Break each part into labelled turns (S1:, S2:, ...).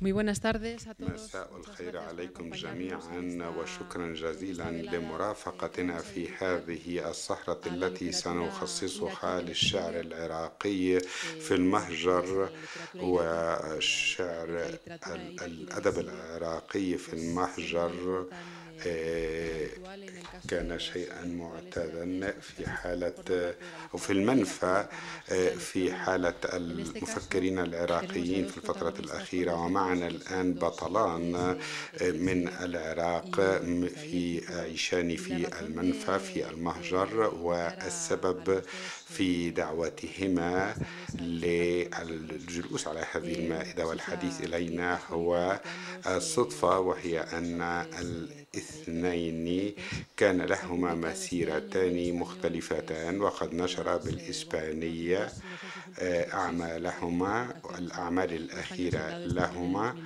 S1: Muy buenas tardes a todos.
S2: مساء الخير عليكم جميعا وشكرا جزيلا لمرافقتنا في هذه السهرة التي سنخصصها للشعر العراقي في المهجر وشعر الأدب العراقي في المهجر كان شيئا معتادا في حالة أو في المنفى في حالة المفكرين العراقيين في الفترة الأخيرة. ومعنا الآن بطلان من العراق في عيشان في المنفى في المهجر. والسبب في دعوتهما للجلوس على هذه المائدة. والحديث إلينا هو الصدفة وهي أن الاثنين كان لهما مسيرتان مختلفتان وقد نشر بالإسبانية أعمالهما الأعمال الأخيرة لهما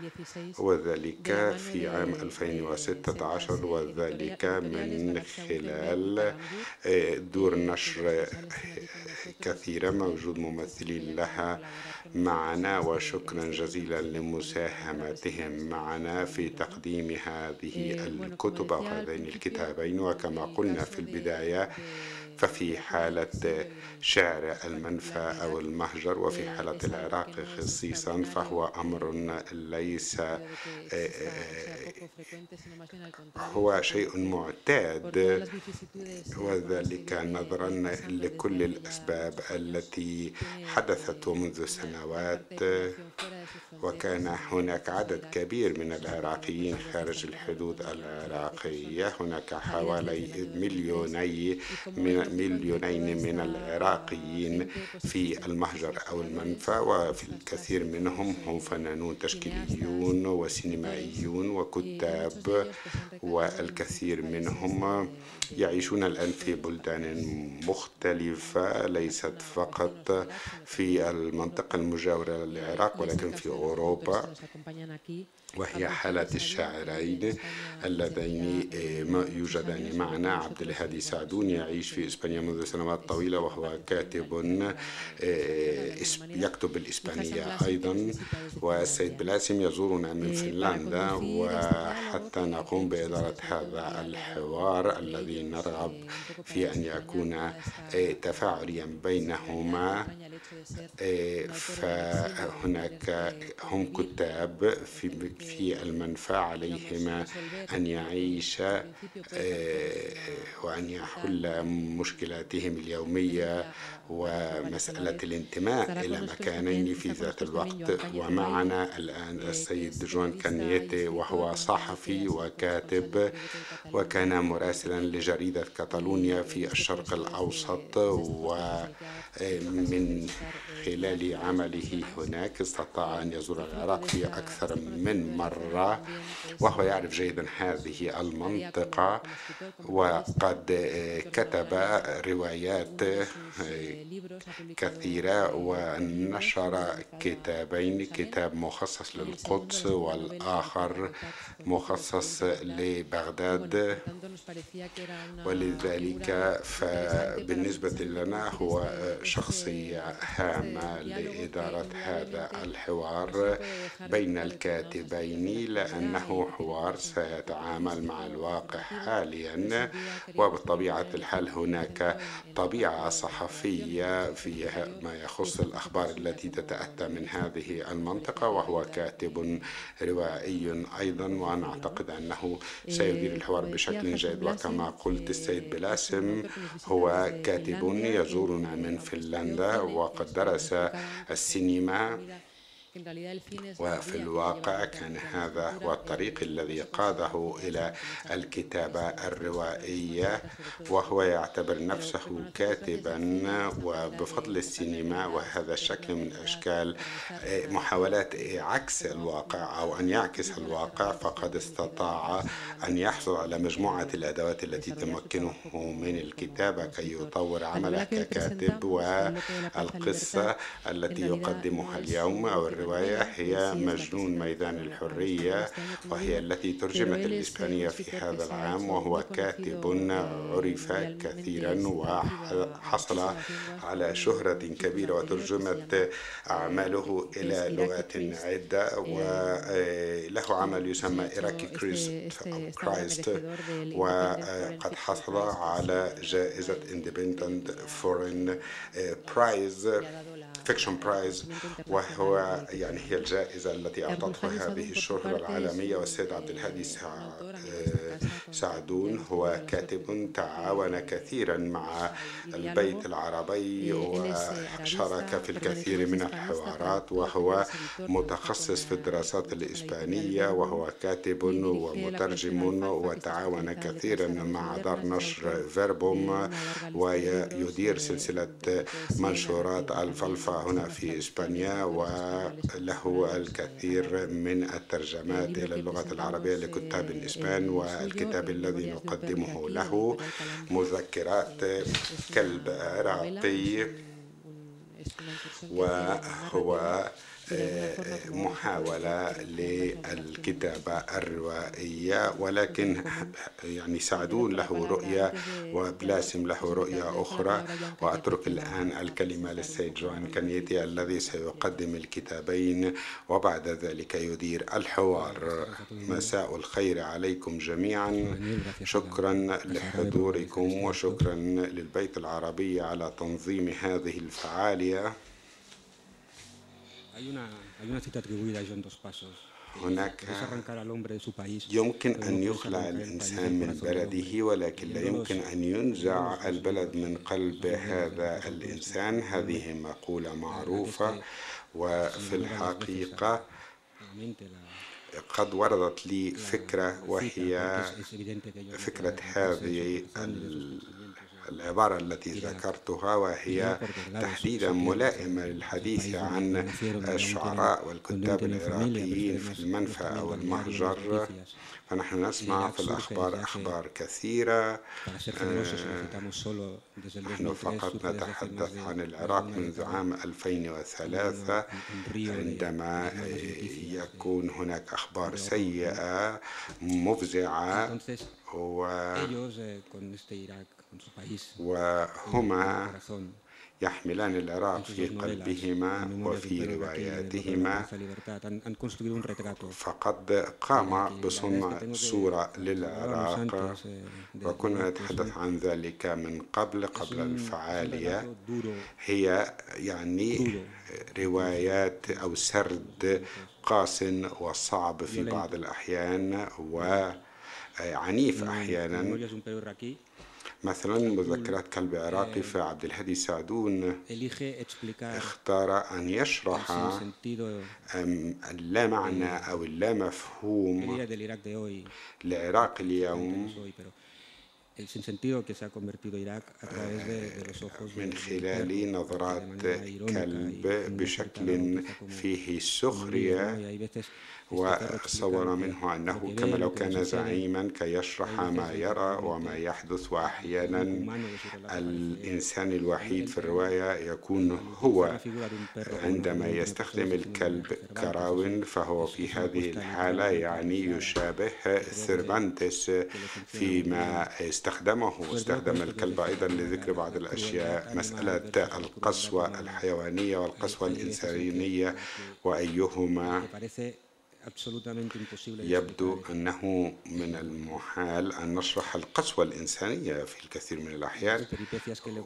S2: وذلك في عام 2016 وذلك من خلال دور نشر كثيرة موجود ممثلين لها. معنا وشكرا جزيلا لمساهمتهم معنا في تقديم هذه الكتب وهذين الكتابين وكما قلنا في البداية ففي حالة شعر المنفى أو المهجر وفي حالة العراق خصيصا فهو أمر ليس هو شيء معتاد. وذلك نظرا لكل الأسباب التي حدثت منذ سنوات. وكان هناك عدد كبير من العراقيين خارج الحدود العراقية. هناك حوالي مليوني من مليونين من العراقيين في المهجر أو المنفى وفي الكثير منهم هم فنانون تشكيليون وسينمائيون وكتاب والكثير منهم يعيشون الآن في بلدان مختلفة ليست فقط في المنطقة المجاورة للعراق ولكن في أوروبا وهي حالة الشاعرين اللذين يوجدان معنا عبد الهادي سعدون يعيش في إسبانيا منذ سنوات طويلة وهو كاتب يكتب بالإسبانية أيضا. والسيد بلاسم يزورنا من فنلندا وحتى نقوم بإدارة هذا الحوار الذي نرغب في أن يكون تفاعليا بينهما فهناك هم كتاب في في المنفى عليهما أن يعيش وأن يحل مشكلاتهم اليومية ومسألة الانتماء إلى مكانين في ذات الوقت. ومعنا الآن السيد جون كانييتي وهو صحفي وكاتب وكان مراسلا لجريدة كاتالونيا في الشرق الأوسط ومن خلال عمله هناك استطاع أن يزور العراق في أكثر من مرة وهو يعرف جيدا هذه المنطقة وقد كتب روايات كثيرة ونشر كتابين كتاب مخصص للقدس والآخر مخصص لبغداد. ولذلك فبالنسبة لنا هو شخصية هامة لإدارة هذا الحوار بين الكاتبين لأنه حوار سيتعامل مع الواقع حاليا وبطبيعة الحال هناك طبيعة صحفية في ما يخص الأخبار التي تتأتى من هذه المنطقة وهو كاتب روائي أيضا وأنا أعتقد أنه سيدير الحوار بشكل جيد. وكما قلت السيد بلاسم هو كاتب يزورنا من فنلندا وقد درس السينما وفي الواقع كان هذا هو الطريق الذي قاده إلى الكتابة الروائية وهو يعتبر نفسه كاتبا وبفضل السينما وهذا الشكل من أشكال محاولات عكس الواقع أو أن يعكس الواقع فقد استطاع أن يحصل على مجموعة الأدوات التي تمكنه من الكتابة كي يطور عمله ككاتب والقصة التي يقدمها اليوم أو الرواية هي مجنون ميدان الحرية وهي التي ترجمت الإسبانية في هذا العام وهو كاتب عرف كثيرا وحصل على شهرة كبيرة وترجمت أعماله إلى لغات عدة وله عمل يسمى إيراكي Christ وقد حصل على جائزة Independent Foreign Prize. Fiction Prize وهو يعني هي الجائزة التي أعطته هذه الشهرة العالمية والسيد عبد الهادي سعدون هو كاتب تعاون كثيرا مع البيت العربي وشارك في الكثير من الحوارات وهو متخصص في الدراسات الإسبانية وهو كاتب ومترجم وتعاون كثيرا مع دار نشر فيربوم ويدير سلسلة منشورات الفلفا هنا في إسبانيا وله الكثير من الترجمات إلى اللغة العربية لكتاب الإسبان والكتاب الذي نقدمه له مذكرات كلب عراقي وهو محاولة للكتابة الروائية ولكن يعني سعدون له رؤية وبلاسم له رؤية أخرى. وأترك الآن الكلمة للسيد جوان كنيتي الذي سيقدم الكتابين وبعد ذلك يدير الحوار. مساء الخير عليكم جميعا. شكرا لحضوركم وشكرا للبيت العربي على تنظيم هذه الفعالية. هناك يمكن أن يخلع الإنسان من بلده ولكن لا يمكن أن ينزع البلد من قلب هذا الإنسان. هذه مقولة معروفة وفي الحقيقة قد وردت لي فكرة وهي فكرة هذه العبارة التي ذكرتها وهي تحديدا ملائمة للحديث عن الشعراء والكتاب العراقيين في المنفى أو المهجر فنحن نسمع في الأخبار أخبار كثيرة. نحن فقط نتحدث عن العراق منذ عام 2003 عندما يكون هناك أخبار سيئة مفزعة. و وهما يحملان العراق في قلبهما وفي رواياتهما. فقد قام بصنع صورة للعراق. وكنا نتحدث عن ذلك من قبل قبل الفعالية. هي يعني روايات أو سرد قاس وصعب في بعض الأحيان وعنيف أحيانا. مثلا مذكرات كلب عراقي في عبد الهادي سعدون. اختار أن يشرح اللا معنى أو اللا مفهوم لعراق اليوم. من خلال نظرات كلب بشكل فيه سخرية. وصور منه أنه كما لو كان زعيما كي يشرح ما يرى وما يحدث وأحيانا الإنسان الوحيد في الرواية يكون هو عندما يستخدم الكلب كراوٍ فهو في هذه الحالة يعني يشابه سيرفانتس فيما استخدمه. استخدم الكلب أيضا لذكر بعض الأشياء مسألة القسوة الحيوانية والقسوة الإنسانية وأيهما يبدو أنه من المحال أن نشرح القسوة الإنسانية في الكثير من الأحيان.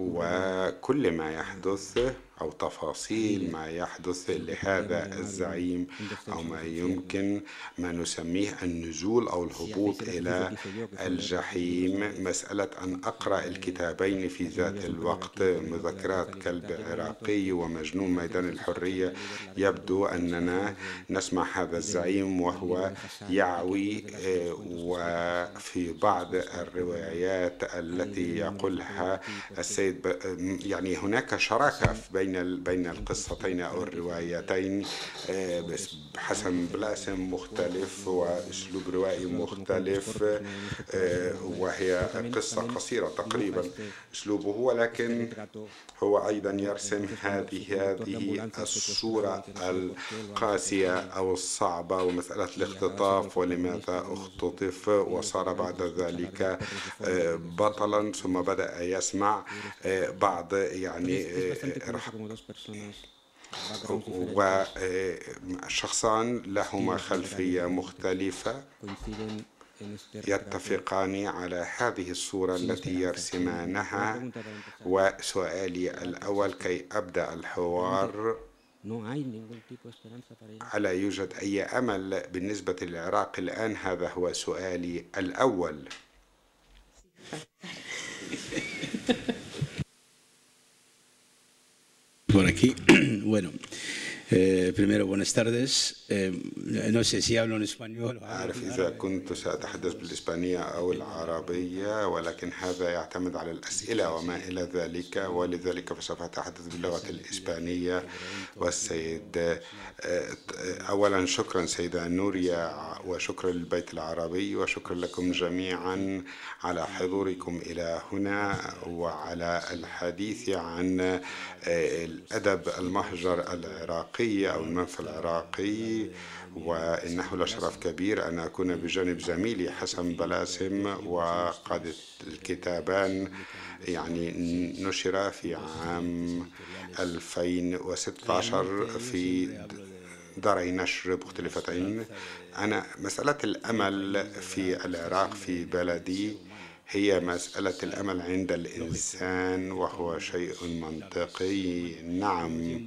S2: وكل ما يحدث أو تفاصيل ما يحدث لهذا الزعيم أو ما يمكن ما نسميه النزول أو الهبوط إلى الجحيم. مسألة أن أقرأ الكتابين في ذات الوقت مذكرات كلب عراقي ومجنون ميدان الحرية. يبدو أننا نسمع هذا الزعيم وهو يعوي وفي بعض الروايات التي يقولها السيد يعني هناك شراكة بين بين بين القصتين أو الروايتين حسن بلاسم مختلف وأسلوب روائي مختلف وهي قصة قصيرة تقريبا أسلوبه ولكن هو أيضا يرسم هذه هذه الصورة القاسية أو الصعبة ومسألة الاختطاف ولماذا اختطف وصار بعد ذلك بطلا ثم بدأ يسمع بعض يعني وشخصان لهما خلفية مختلفة يتفقان على هذه الصورة التي يرسمانها وسؤالي الأول كي أبدأ الحوار. ألا يوجد أي أمل بالنسبة للعراق الآن؟ هذا هو سؤالي الأول.
S1: por aquí. bueno, Eh, primero, buenas tardes. Eh, no sé si hablo en español.
S2: أعرف إذا كنت سأتحدث بالإسبانية أو العربية ولكن هذا يعتمد على الأسئلة وما إلى ذلك ولذلك فسوف أتحدث باللغة الإسبانية والسيد أولا شكرا سيدة نوريا وشكرا للبيت العربي وشكرا لكم جميعا على حضوركم إلى هنا وعلى الحديث عن الأدب المهجر العراقي أو المنفى العراقي وإنه لشرف كبير. أن أكون بجانب زميلي حسن بلاسم وقد الكتابان يعني نشر في عام 2016 في داري نشر مختلفتين. أنا مسألة الأمل في العراق في بلدي هي مسألة الأمل عند الإنسان وهو شيء منطقي. نعم.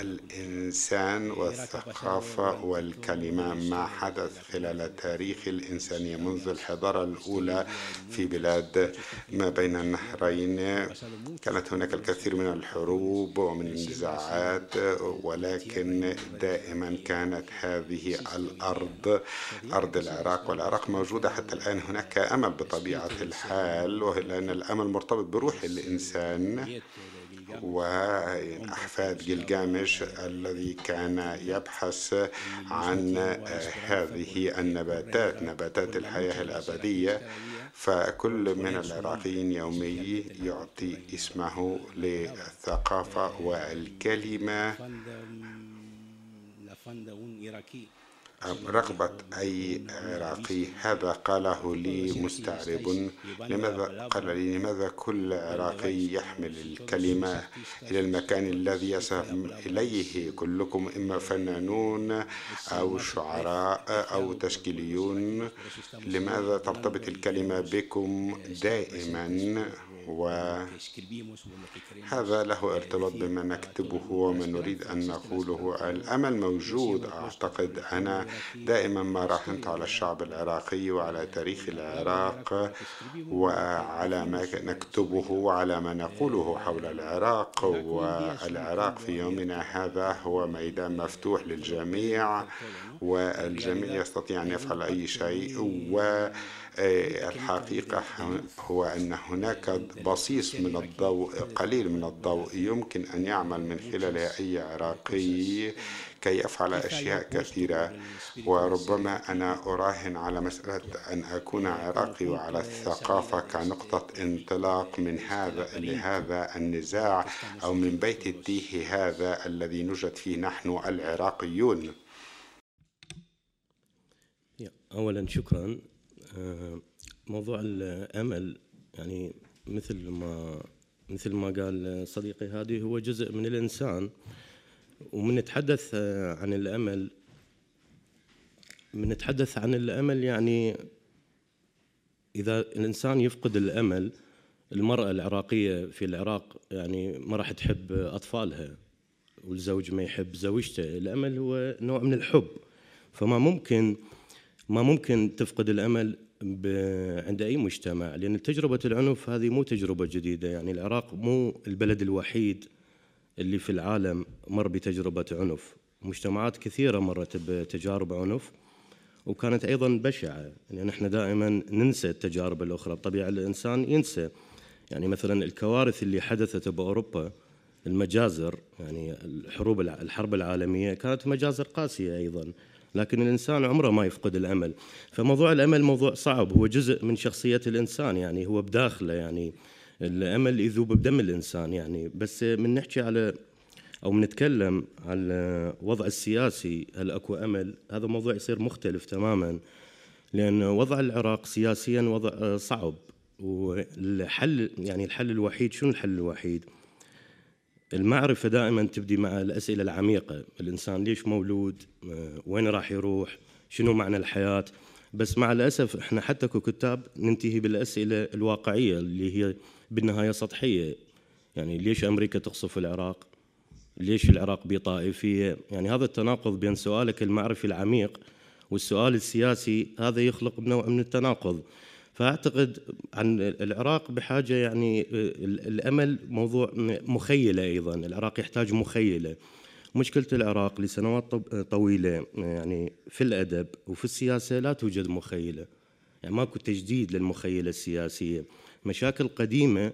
S2: الإنسان والثقافة والكلمة ما حدث خلال تاريخ الإنسانية منذ الحضارة الأولى في بلاد ما بين النهرين كانت هناك الكثير من الحروب ومن النزاعات ولكن دائما كانت هذه الأرض أرض العراق والعراق موجودة حتى الآن. هناك أمل بطبيعة الحال لأن الأمل مرتبط بروح الإنسان وأحفاد جلجامش الذي كان يبحث عن هذه النباتات نباتات الحياة الأبدية. فكل من العراقيين يومي يعطي اسمه للثقافة والكلمة. رغبة أي عراقي هذا قاله لي مستعرب. لماذا؟ قال لي لماذا كل عراقي يحمل الكلمة إلى المكان الذي يذهب إليه كلكم إما فنانون أو شعراء أو تشكيليون؟ لماذا ترتبط الكلمة بكم دائما؟ وهذا له ارتباط بما نكتبه وما نريد أن نقوله. الأمل موجود. أعتقد أنا دائما ما راهنت على الشعب العراقي وعلى تاريخ العراق وعلى ما نكتبه وعلى ما نقوله حول العراق. والعراق في يومنا هذا هو ميدان مفتوح للجميع والجميع يستطيع أن يفعل أي شيء و الحقيقة هو أن هناك بصيص من الضوء قليل من الضوء يمكن أن يعمل من خلالها أي عراقي كي يفعل أشياء كثيرة. وربما أنا أراهن على مسألة أن أكون عراقي وعلى الثقافة كنقطة انطلاق من هذا لهذا النزاع أو من بيت التيه هذا الذي نوجد فيه نحن العراقيون.
S3: أولا شكرا. موضوع الأمل يعني مثل ما مثل ما قال صديقي هادي هو جزء من الإنسان. ومن نتحدث عن الأمل من نتحدث عن الأمل يعني إذا الإنسان يفقد الأمل المرأة العراقية في العراق يعني ما راح تحب أطفالها والزوج ما يحب زوجته. الأمل هو نوع من الحب. فما ممكن ما ممكن تفقد الأمل عند أي مجتمع لأن تجربة العنف هذه مو تجربة جديدة. يعني العراق مو البلد الوحيد اللي في العالم مر بتجربة عنف. مجتمعات كثيرة مرت بتجارب عنف وكانت أيضا بشعة يعني نحن دائما ننسى التجارب الأخرى. بطبيعة الإنسان ينسى. يعني مثلا الكوارث اللي حدثت بأوروبا المجازر يعني الحروب الحرب العالمية كانت مجازر قاسية أيضا. لكن الإنسان عمره ما يفقد الأمل. فموضوع الأمل موضوع صعب. هو جزء من شخصية الإنسان يعني هو بداخله يعني الأمل يذوب بدم الإنسان يعني. بس من نحكي على أو بنتكلم على الوضع السياسي هل أكو أمل؟ هذا موضوع يصير مختلف تماما لأن وضع العراق سياسيا وضع صعب. والحل يعني الحل الوحيد شنو الحل الوحيد؟ المعرفة دائما تبدي مع الأسئلة العميقة. الإنسان ليش مولود؟ وين راح يروح؟ شنو معنى الحياة؟ بس مع الأسف إحنا حتى ككتاب ننتهي بالأسئلة الواقعية اللي هي بالنهاية سطحية. يعني ليش أمريكا تقصف العراق؟ ليش العراق بطائفية يعني هذا التناقض بين سؤالك المعرفي العميق والسؤال السياسي هذا يخلق نوع من التناقض. فأعتقد عن العراق بحاجة يعني الأمل موضوع مخيلة أيضا. العراق يحتاج مخيلة. مشكلة العراق لسنوات طويلة يعني في الأدب وفي السياسة لا توجد مخيلة. يعني ماكو تجديد للمخيلة السياسية. مشاكل قديمة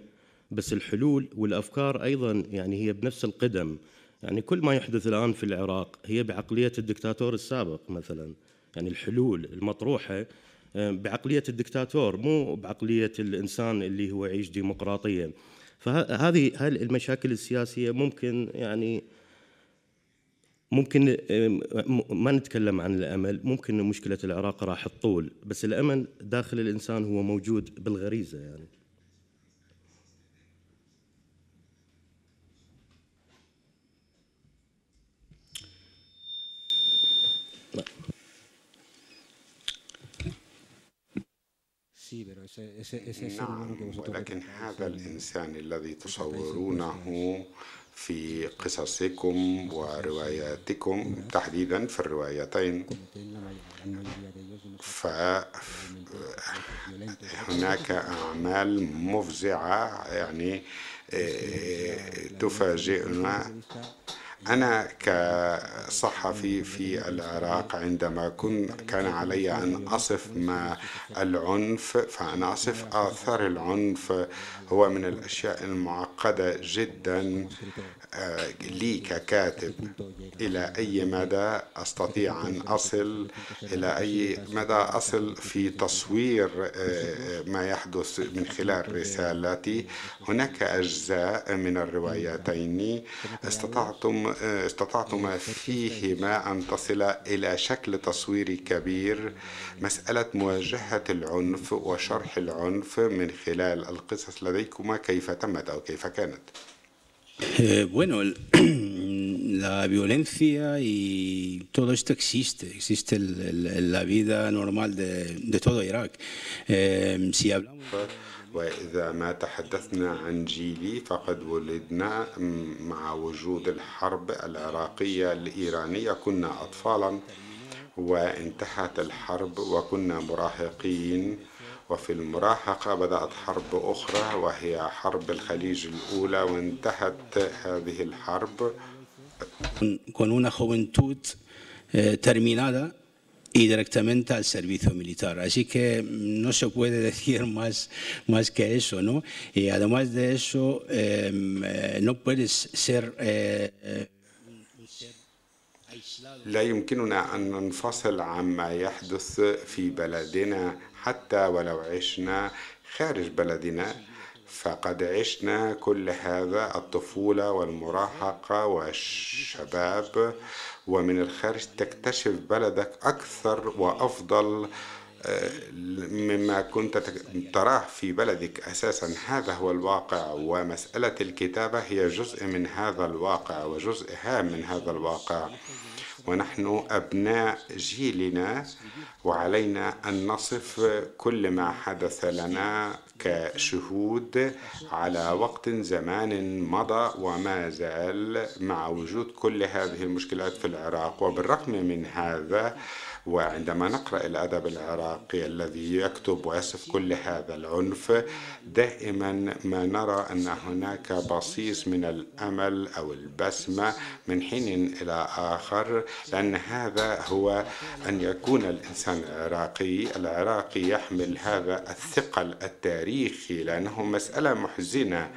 S3: بس الحلول والأفكار أيضا يعني هي بنفس القدم. يعني كل ما يحدث الآن في العراق هي بعقلية الدكتاتور السابق مثلا. يعني الحلول المطروحة بعقلية الدكتاتور مو بعقلية الإنسان اللي هو يعيش ديمقراطيا فهذه المشاكل السياسية ممكن يعني ممكن ما نتكلم عن الأمل ممكن مشكلة العراق راح تطول بس الأمل داخل الإنسان هو موجود بالغريزة يعني.
S2: نعم ولكن هذا الإنسان الذي تصورونه في قصصكم ورواياتكم تحديدا في الروايتين. فهناك أعمال مفزعة يعني آه، تفاجئنا أنا كصحفي في العراق عندما كن كان علي أن أصف ما العنف فأنا أصف آثار العنف هو من الأشياء المعقدة جدا آه، لي ككاتب. إلى أي مدى أستطيع أن أصل؟ إلى أي مدى أصل في تصوير آه، ما يحدث من خلال رسالتي هناك أجزاء من الروايتين. استطعتم آه، استطعتم فيهما أن تصل إلى شكل تصويري كبير. مسألة مواجهة العنف وشرح العنف من خلال القصص لديكما كيف تمت أو كيف كانت؟
S1: Eh, bueno, el, la violencia y todo esto existe, existe el, el, la vida normal de, de todo Irak. Eh, si hablamos...
S2: وإذا ما تحدثنا عن جيلي فقد ولدنا مع وجود الحرب العراقية الإيرانية. كنا أطفالا وانتهت الحرب وكنا مراهقين. وفي المراهقة بدأت حرب أخرى وهي حرب الخليج الأولى وانتهت هذه الحرب
S1: con una juventud eh, terminada y directamente al servicio militar. Así que no se puede decir más, más que eso, ¿no? Y además de eso, eh, no puedes ser eh,
S2: لا يمكننا أن ننفصل عما يحدث في بلدنا حتى ولو عشنا خارج بلدنا فقد عشنا كل هذا الطفولة والمراهقة والشباب. ومن الخارج تكتشف بلدك أكثر وأفضل آه، مما كنت تراه في بلدك أساسا. هذا هو الواقع ومسألة الكتابة هي جزء من هذا الواقع وجزء هام من هذا الواقع. ونحن أبناء جيلنا وعلينا أن نصف كل ما حدث لنا كشهود على وقت زمان مضى وما زال مع وجود كل هذه المشكلات في العراق. وبالرغم من هذا وعندما نقرأ الأدب العراقي الذي يكتب ويصف كل هذا العنف دائما ما نرى أن هناك بصيص من الأمل أو البسمة من حين إلى آخر لأن هذا هو أن يكون الإنسان العراقي العراقي يحمل هذا الثقل التاريخي لأنه مسألة محزنة.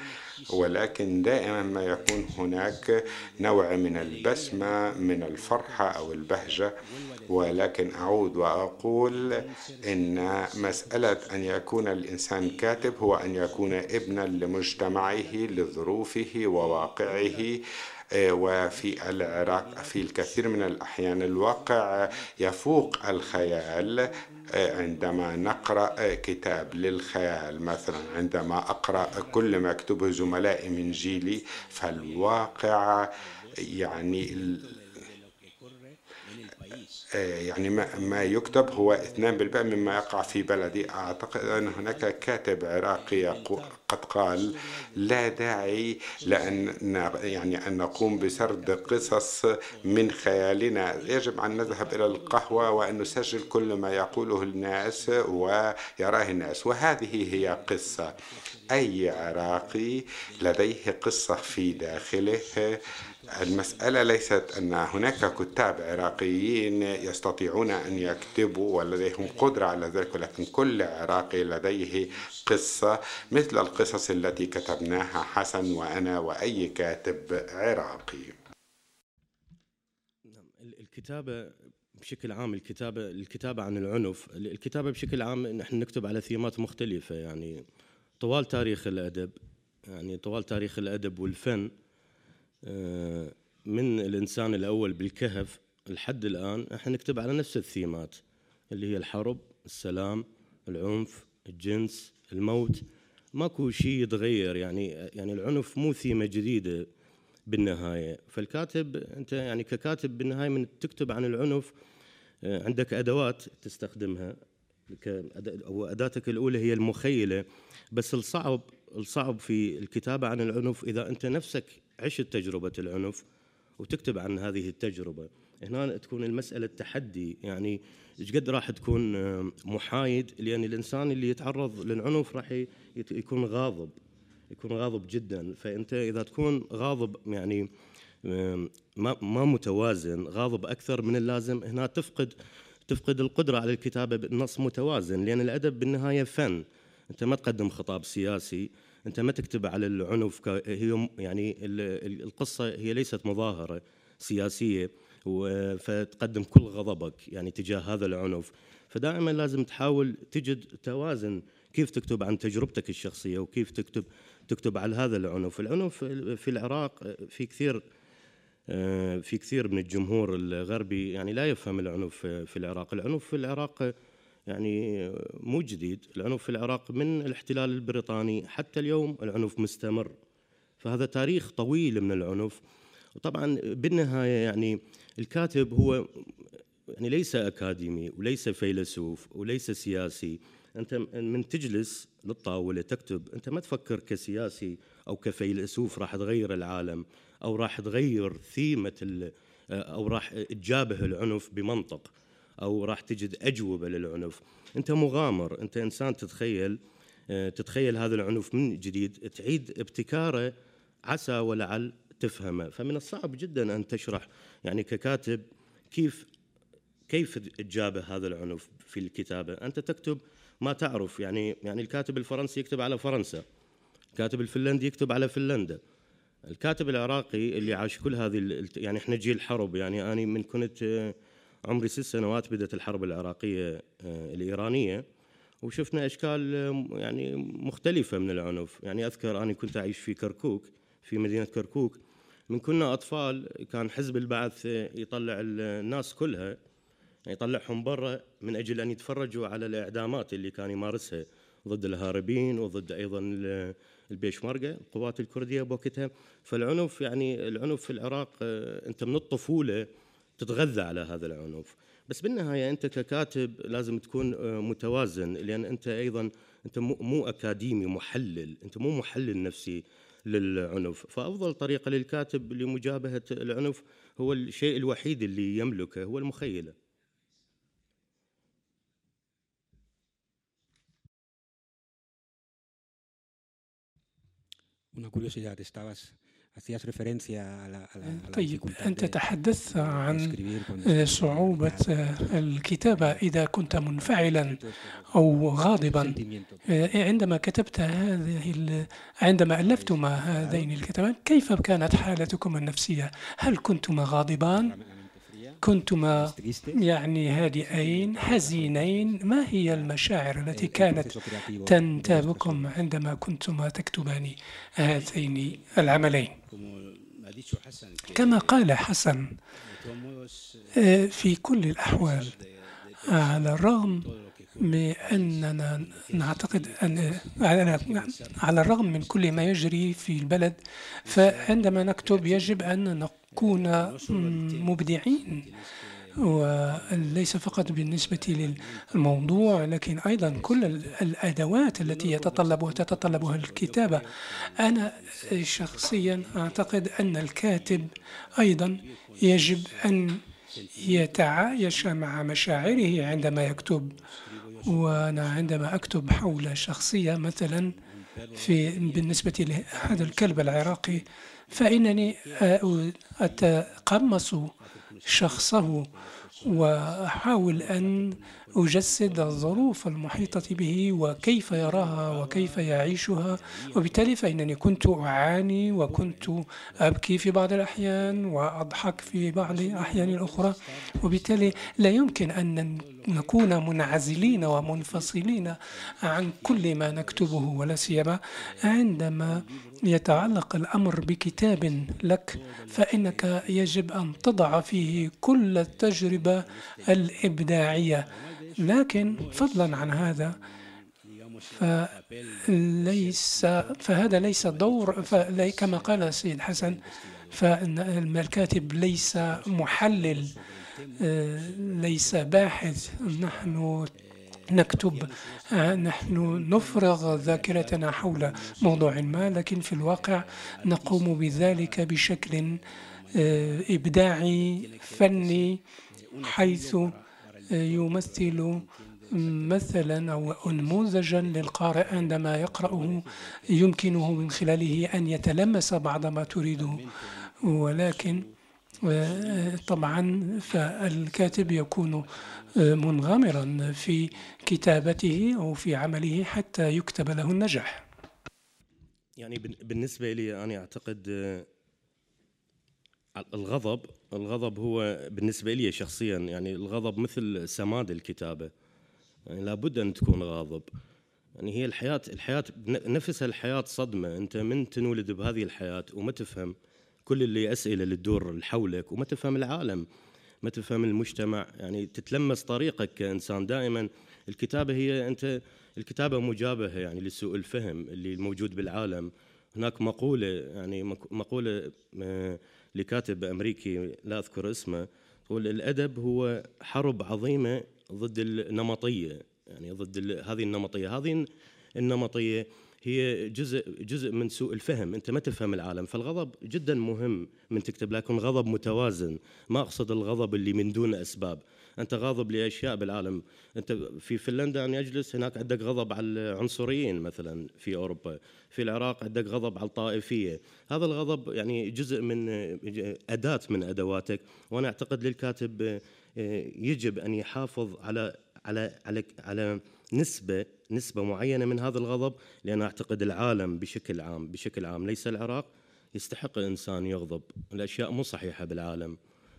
S2: ولكن دائما ما يكون هناك نوع من البسمة من الفرحة أو البهجة. ولكن أعود وأقول إن مسألة أن يكون الإنسان كاتب هو أن يكون ابنا لمجتمعه لظروفه وواقعه. وفي العراق في الكثير من الأحيان الواقع يفوق الخيال. عندما نقرأ آه، كتاب للخيال مثلا عندما أقرأ كل ما يكتبه زملائي من جيلي فالواقع يعني يعني ما, ما يكتب هو 2% مما يقع في بلدي. أعتقد أن هناك كاتب عراقي قد قال لا داعي لأن يعني أن نقوم بسرد قصص من خيالنا. يجب أن نذهب إلى القهوة وأن نسجل كل ما يقوله الناس ويراه الناس. وهذه هي قصة. أي عراقي لديه قصة في داخله المسألة ليست أن هناك كتاب عراقيين يستطيعون أن يكتبوا ولديهم قدرة على ذلك ولكن كل عراقي لديه قصة مثل القصص التي كتبناها حسن وأنا وأي كاتب عراقي.
S3: نعم، الكتابة بشكل عام الكتابة الكتابة عن العنف. الكتابة بشكل عام نحن نكتب على ثيمات مختلفة يعني طوال تاريخ الأدب يعني طوال تاريخ الأدب والفن. من الإنسان الأول بالكهف لحد الآن إحنا نكتب على نفس الثيمات اللي هي الحرب السلام العنف الجنس الموت. ماكو شيء يتغير يعني يعني العنف مو ثيمة جديدة بالنهاية. فالكاتب أنت يعني ككاتب بالنهاية من تكتب عن العنف آه، عندك أدوات تستخدمها. واداتك الأولى هي المخيلة. بس الصعب الصعب في الكتابة عن العنف إذا أنت نفسك عشت تجربه العنف وتكتب عن هذه التجربة. هنا تكون المسألة تحدي يعني إيش قد راح تكون محايد؟ لأن الإنسان اللي يتعرض للعنف راح يكون غاضب يكون غاضب جدا. فأنت إذا تكون غاضب يعني ما ما متوازن غاضب أكثر من اللازم هنا تفقد تفقد القدرة على الكتابة بنص متوازن. لأن الأدب بالنهاية فن. أنت ما تقدم خطاب سياسي أنت ما تكتب على العنف هي يعني القصة هي ليست مظاهرة سياسية فتقدم كل غضبك يعني تجاه هذا العنف. فدائما لازم تحاول تجد توازن كيف تكتب عن تجربتك الشخصية وكيف تكتب تكتب على هذا العنف. العنف في العراق في كثير في كثير من الجمهور الغربي يعني لا يفهم العنف في العراق. العنف في العراق يعني مو جديد. العنف في العراق من الاحتلال البريطاني حتى اليوم العنف مستمر. فهذا تاريخ طويل من العنف. وطبعا بالنهاية يعني الكاتب هو يعني ليس أكاديمي وليس فيلسوف وليس سياسي. أنت من تجلس للطاولة تكتب. أنت ما تفكر كسياسي أو كفيلسوف راح تغير العالم أو راح تغير ثيمة أو راح تجابه العنف بمنطق. أو راح تجد أجوبة للعنف. أنت مغامر أنت إنسان تتخيل آه، تتخيل هذا العنف من جديد تعيد ابتكاره عسى ولعل تفهمه. فمن الصعب جدا أن تشرح يعني ككاتب كيف كيف تجابه هذا العنف في الكتابة. أنت تكتب ما تعرف يعني يعني الكاتب الفرنسي يكتب على فرنسا الكاتب الفنلندي يكتب على فنلندا. الكاتب العراقي اللي عاش كل هذه يعني إحنا جيل حرب يعني أنا من كنت آه، عمري ست سنوات بدأت الحرب العراقية آه، الإيرانية وشفنا أشكال يعني مختلفة من العنف. يعني أذكر أنا كنت أعيش في كركوك في مدينة كركوك. من كنا أطفال كان حزب البعث يطلع الناس كلها يعني يطلعهم برا من أجل أن يتفرجوا على الإعدامات اللي كان يمارسها ضد الهاربين وضد أيضا البيشمركة القوات الكردية بوقتها. فالعنف يعني العنف في العراق آه، أنت من الطفولة تتغذى على هذا العنف. بس بالنهاية أنت ككاتب لازم تكون آه، متوازن لأن أنت أيضا أنت مو أكاديمي محلل أنت مو محلل نفسي للعنف. فأفضل طريقة للكاتب لمجابهة العنف هو الشيء الوحيد اللي يملكه هو المخيلة.
S4: Una curiosidad, estabas طيب أنت تحدثت عن صعوبة الكتابة إذا كنت منفعلا أو غاضبا عندما كتبت هذه عندما ألفتما هذين الكتابين كيف كانت حالتكما النفسية؟ هل كنتما غاضبان؟ كنتما يعني هادئين حزينين. ما هي المشاعر التي كانت تنتابكم عندما كنتما تكتبان هاتين العملين؟ كما قال حسن في كل الأحوال على الرغم من أننا نعتقد أن على الرغم من كل ما يجري في البلد فعندما نكتب يجب أن نكون مبدعين وليس فقط بالنسبة للموضوع لكن أيضا كل الأدوات التي يتطلب وتتطلبها الكتابة. أنا شخصيا أعتقد أن الكاتب أيضا يجب أن يتعايش مع مشاعره عندما يكتب. وأنا عندما أكتب حول شخصية مثلا في بالنسبة لهذا الكلب العراقي فإنني أتقمص شخصه وأحاول أن أجسد الظروف المحيطة به وكيف يراها وكيف يعيشها وبالتالي فإنني كنت أعاني وكنت أبكي في بعض الأحيان وأضحك في بعض الأحيان الأخرى. وبالتالي لا يمكن أن نكون منعزلين ومنفصلين عن كل ما نكتبه ولا سيما. عندما يتعلق الأمر بكتاب لك فإنك يجب أن تضع فيه كل التجربة الإبداعية. لكن فضلا عن هذا فليس فهذا ليس دور كما قال السيد حسن فإن الكاتب ليس محلل ليس باحث. نحن نكتب نحن نفرغ ذاكرتنا حول موضوع ما لكن في الواقع نقوم بذلك بشكل إبداعي فني حيث يمثل مثلا أو نموذجا للقارئ عندما يقرأه يمكنه من خلاله أن يتلمس بعض ما تريده. ولكن طبعا فالكاتب يكون منغمرا في كتابته أو في عمله حتى يكتب له النجاح.
S3: يعني بالنسبة لي أنا أعتقد الغضب الغضب هو بالنسبة لي شخصيا يعني الغضب مثل سماد الكتابة. يعني لابد أن تكون غاضب. يعني هي الحياة الحياة نفسها الحياة صدمة. أنت من تنولد بهذه الحياة وما تفهم كل اللي أسئلة اللي تدور حولك وما تفهم العالم ما تفهم المجتمع. يعني تتلمس طريقك كإنسان. دائما الكتابة هي أنت الكتابة مجابهة يعني لسوء الفهم اللي موجود بالعالم. هناك مقولة يعني مقولة لكاتب أمريكي لا أذكر اسمه يقول الأدب هو حرب عظيمة ضد النمطية يعني ضد هذه النمطية. هذه النمطية هي جزء جزء من سوء الفهم. أنت ما تفهم العالم فالغضب جدا مهم من تكتب لكن غضب متوازن. ما أقصد الغضب اللي من دون أسباب. أنت غاضب لأشياء بالعالم. أنت في فنلندا أنا اجلس هناك عندك غضب على العنصريين مثلا في أوروبا. في العراق عندك غضب على الطائفية. هذا الغضب يعني جزء من أداة من أدواتك. وأنا أعتقد للكاتب آه، يجب أن يحافظ على على على على نسبة نسبة معينة من هذا الغضب لأن أعتقد العالم بشكل عام بشكل عام ليس العراق يستحق الانسان يغضب. الأشياء مو صحيحة بالعالم.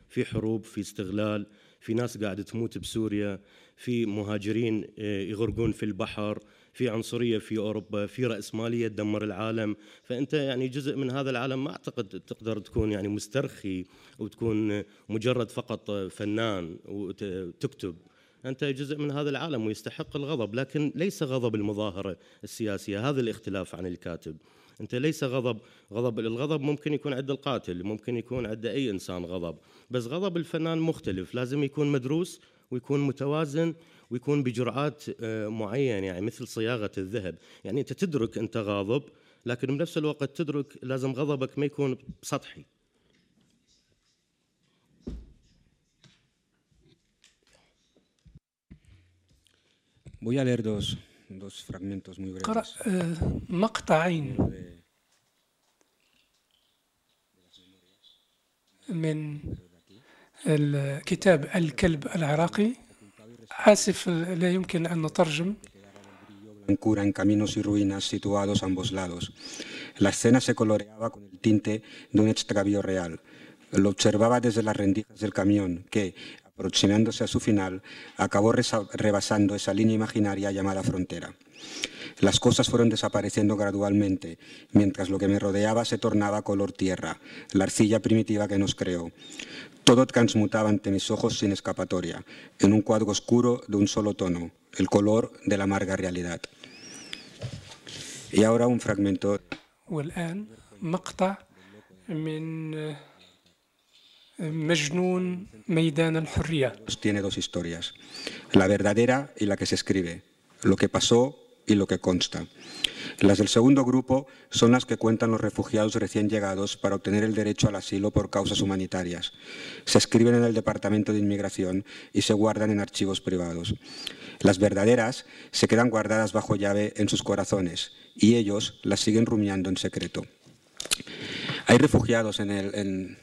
S3: في حروب في استغلال. في ناس قاعدة تموت بسوريا في مهاجرين آه، يغرقون في البحر في عنصرية في أوروبا في راسماليه تدمر العالم. فأنت يعني جزء من هذا العالم ما أعتقد تقدر تكون يعني مسترخي وتكون مجرد فقط فنان وتكتب. أنت جزء من هذا العالم ويستحق الغضب لكن ليس غضب المظاهرة السياسية. هذا الاختلاف عن الكاتب. أنت ليس غضب غضب الغضب ممكن يكون عند القاتل ممكن يكون عند أي إنسان غضب. بس غضب الفنان مختلف لازم يكون مدروس ويكون متوازن ويكون بجرعات آه، معينة يعني مثل صياغة الذهب. يعني أنت تدرك أنت غاضب لكن بنفس الوقت تدرك لازم غضبك ما يكون سطحي.
S4: Voy a leer dos, dos fragmentos muy breves. قرأ مقطعين من الكتاب الكلب العراقي آسف لا يمكن أن نترجم
S5: cura en caminos y ruinas situados a ambos lados. La escena se coloreaba con el tinte de un extravío real. Lo observaba desde las rendijas del camión, que, aproximándose a su final, acabó rebasando esa línea imaginaria llamada frontera. Las cosas fueron desapareciendo gradualmente, mientras lo que me rodeaba se tornaba color tierra, la arcilla primitiva que nos creó. Todo transmutaba ante mis ojos sin escapatoria, en un cuadro oscuro de un solo tono, el color de la amarga realidad. Y ahora un fragmento. Tiene dos historias, la verdadera y la que se escribe, lo que pasó y lo que consta. Las del segundo grupo son las que cuentan los refugiados recién llegados para obtener el derecho al asilo por causas humanitarias. Se escriben en el Departamento de Inmigración y se guardan en archivos privados. Las verdaderas se quedan guardadas bajo llave en sus corazones y ellos las siguen rumiando en secreto. Hay refugiados en el...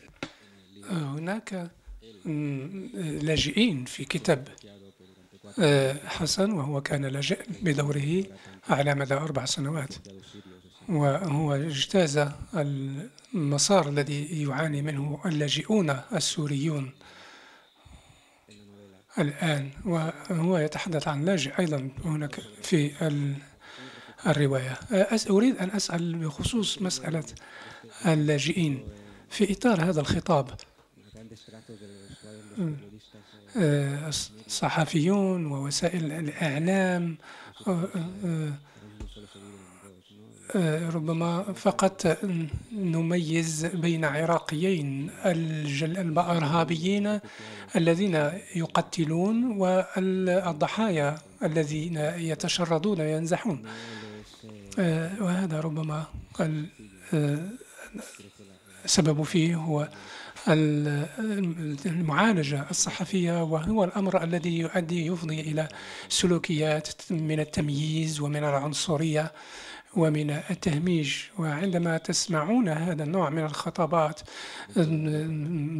S4: حسن وهو كان لاجئ بدوره على مدى أربع سنوات. وهو اجتاز المسار الذي يعاني منه اللاجئون السوريون الآن. وهو يتحدث عن لاجئ أيضا هناك في الرواية. أريد أن أسأل بخصوص مسألة اللاجئين. في إطار هذا الخطاب الصحفيون ووسائل الإعلام ربما فقط نميز بين عراقيين الإرهابيين الذين يقتلون والضحايا الذين يتشردون وينزحون. وهذا ربما السبب فيه هو المعالجة الصحفية وهو الأمر الذي يؤدي يفضي إلى سلوكيات من التمييز ومن العنصرية ومن التهميش. وعندما تسمعون هذا النوع من الخطابات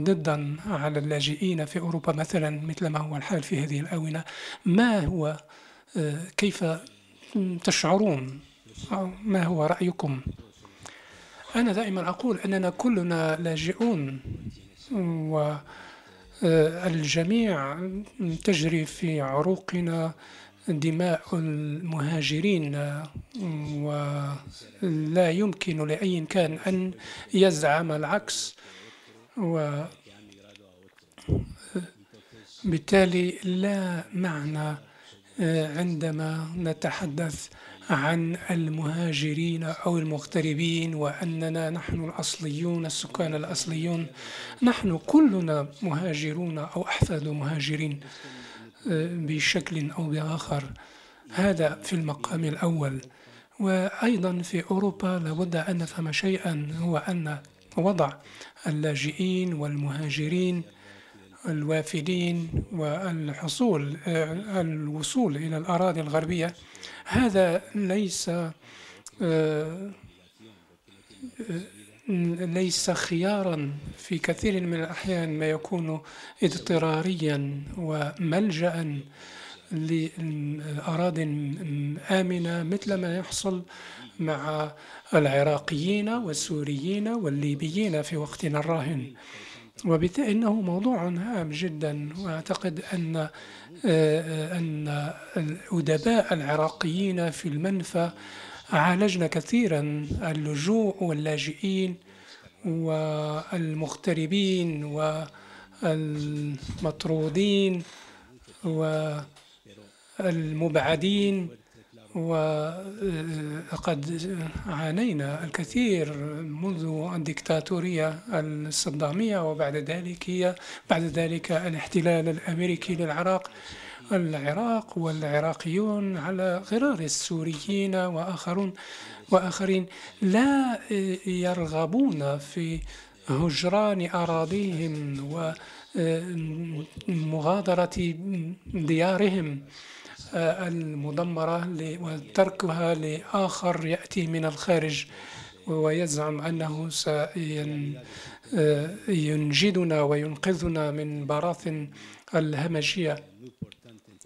S4: ضدا على اللاجئين في أوروبا مثلا مثل ما هو الحال في هذه الآونة ما هو كيف تشعرون؟ ما هو رأيكم؟ أنا دائما أقول أننا كلنا لاجئون والجميع تجري في عروقنا دماء المهاجرين ولا يمكن لأي كان أن يزعم العكس. و بالتالي لا معنى عندما نتحدث عن المهاجرين أو المغتربين وأننا نحن الأصليون السكان الأصليون. نحن كلنا مهاجرون أو أحفاد مهاجرين آه، بشكل أو بآخر. هذا في المقام الأول. وأيضا في أوروبا لابد أن نفهم شيئا هو أن وضع اللاجئين والمهاجرين الوافدين والحصول آه، الوصول إلى الأراضي الغربية. هذا ليس آه، ليس خيارا في كثير من الأحيان ما يكون اضطراريا وملجأ لأراض آمنة مثل ما يحصل مع العراقيين والسوريين والليبيين في وقتنا الراهن. وبالتالي إنه موضوع هام جدا وأعتقد أن آه، آه، أن الأدباء العراقيين في المنفى عالجنا كثيرا اللجوء واللاجئين والمغتربين والمطرودين والمبعدين. وقد عانينا الكثير منذ الدكتاتورية الصدامية وبعد ذلك هي بعد ذلك الاحتلال الأمريكي للعراق. العراق والعراقيون على غرار السوريين وآخرون وآخرين لا يرغبون في هجران أراضيهم ومغادرة ديارهم. المدمرة وتركها لآخر يأتي من الخارج ويزعم أنه ينجدنا وينقذنا من براثن الهمجية.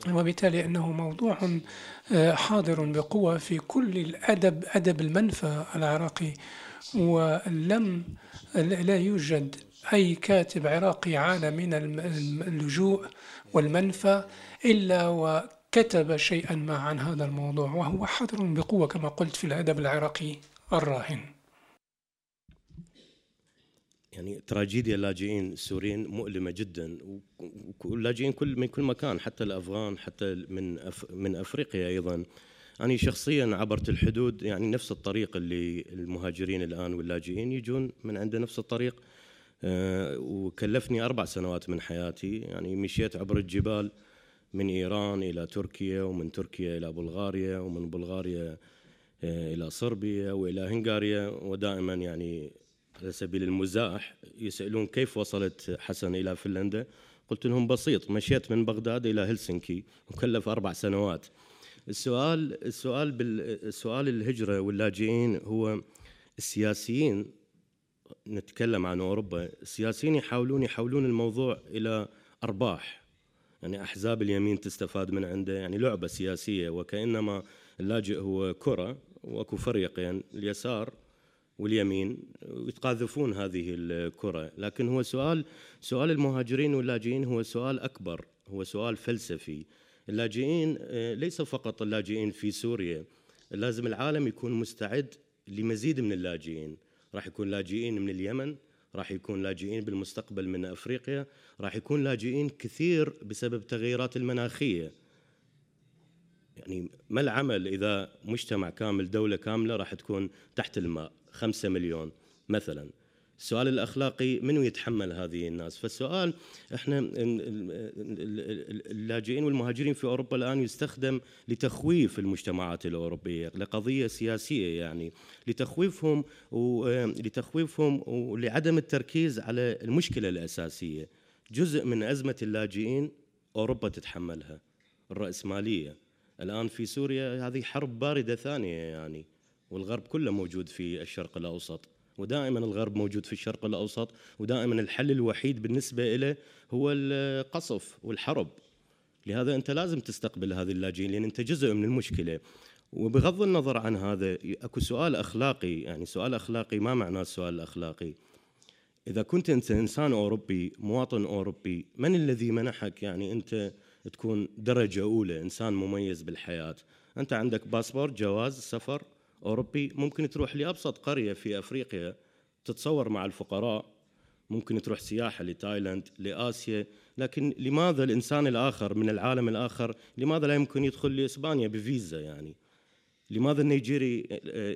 S4: وبالتالي أنه موضوع حاضر بقوة في كل الأدب أدب المنفى العراقي. ولم لا يوجد أي كاتب عراقي عانى من اللجوء والمنفى إلا وكتب شيئا ما عن هذا الموضوع وهو حاضر بقوة كما قلت في الأدب العراقي الراهن.
S3: يعني تراجيديا اللاجئين السوريين مؤلمة جدا واللاجئين كل من كل مكان حتى الأفغان حتى من أف من أفريقيا أيضا. أنا شخصيا عبرت الحدود يعني نفس الطريق اللي المهاجرين الآن واللاجئين يجون من عنده نفس الطريق. آه، وكلفني أربع سنوات من حياتي يعني مشيت عبر الجبال. من إيران إلى تركيا ومن تركيا إلى بلغاريا ومن بلغاريا آه، إلى صربيا وإلى هنغاريا. ودائما يعني على سبيل المزاح يسألون كيف وصلت حسن إلى فنلندا. قلت لهم بسيط مشيت من بغداد إلى هلسنكي وكلف أربع سنوات. السؤال السؤال بالسؤال الهجرة واللاجئين هو السياسيين نتكلم عن أوروبا السياسيين يحاولون يحولون الموضوع إلى أرباح. يعني أحزاب اليمين تستفاد من عنده يعني لعبة سياسية وكأنما اللاجئ هو كرة وأكو فريقين اليسار واليمين ويتقاذفون هذه الكرة. لكن هو سؤال سؤال المهاجرين واللاجئين هو سؤال أكبر هو سؤال فلسفي. اللاجئين آه، ليس فقط اللاجئين في سوريا لازم العالم يكون مستعد لمزيد من اللاجئين. راح يكون لاجئين من اليمن راح يكون لاجئين بالمستقبل من أفريقيا راح يكون لاجئين كثير بسبب التغيرات المناخية. يعني ما العمل إذا مجتمع كامل دولة كاملة راح تكون تحت الماء خمسة مليون مثلا. السؤال الأخلاقي منو يتحمل هذه الناس؟ فالسؤال إحنا اللاجئين والمهاجرين في أوروبا الآن يستخدم لتخويف المجتمعات الأوروبية لقضية سياسية يعني لتخويفهم ولتخويفهم ولعدم التركيز على المشكلة الأساسية. جزء من أزمة اللاجئين أوروبا تتحملها الرأسمالية. الآن في سوريا هذه حرب باردة ثانية يعني والغرب كله موجود في الشرق الأوسط. ودائما الغرب موجود في الشرق الأوسط ودائما الحل الوحيد بالنسبة له هو القصف والحرب. لهذا أنت لازم تستقبل هذه اللاجئين لأن أنت جزء من المشكلة. وبغض النظر عن هذا أكو سؤال أخلاقي يعني سؤال أخلاقي ما معناه السؤال الأخلاقي. إذا كنت أنت إنسان أوروبي مواطن أوروبي من الذي منحك يعني أنت تكون درجة أولى إنسان مميز بالحياة؟ أنت عندك باسبور جواز سفر؟ أوروبي ممكن تروح لأبسط قرية في أفريقيا تتصور مع الفقراء. ممكن تروح سياحة لتايلاند لآسيا. لكن لماذا الإنسان الآخر من العالم الآخر لماذا لا يمكن يدخل لإسبانيا بفيزا يعني؟ لماذا النيجيري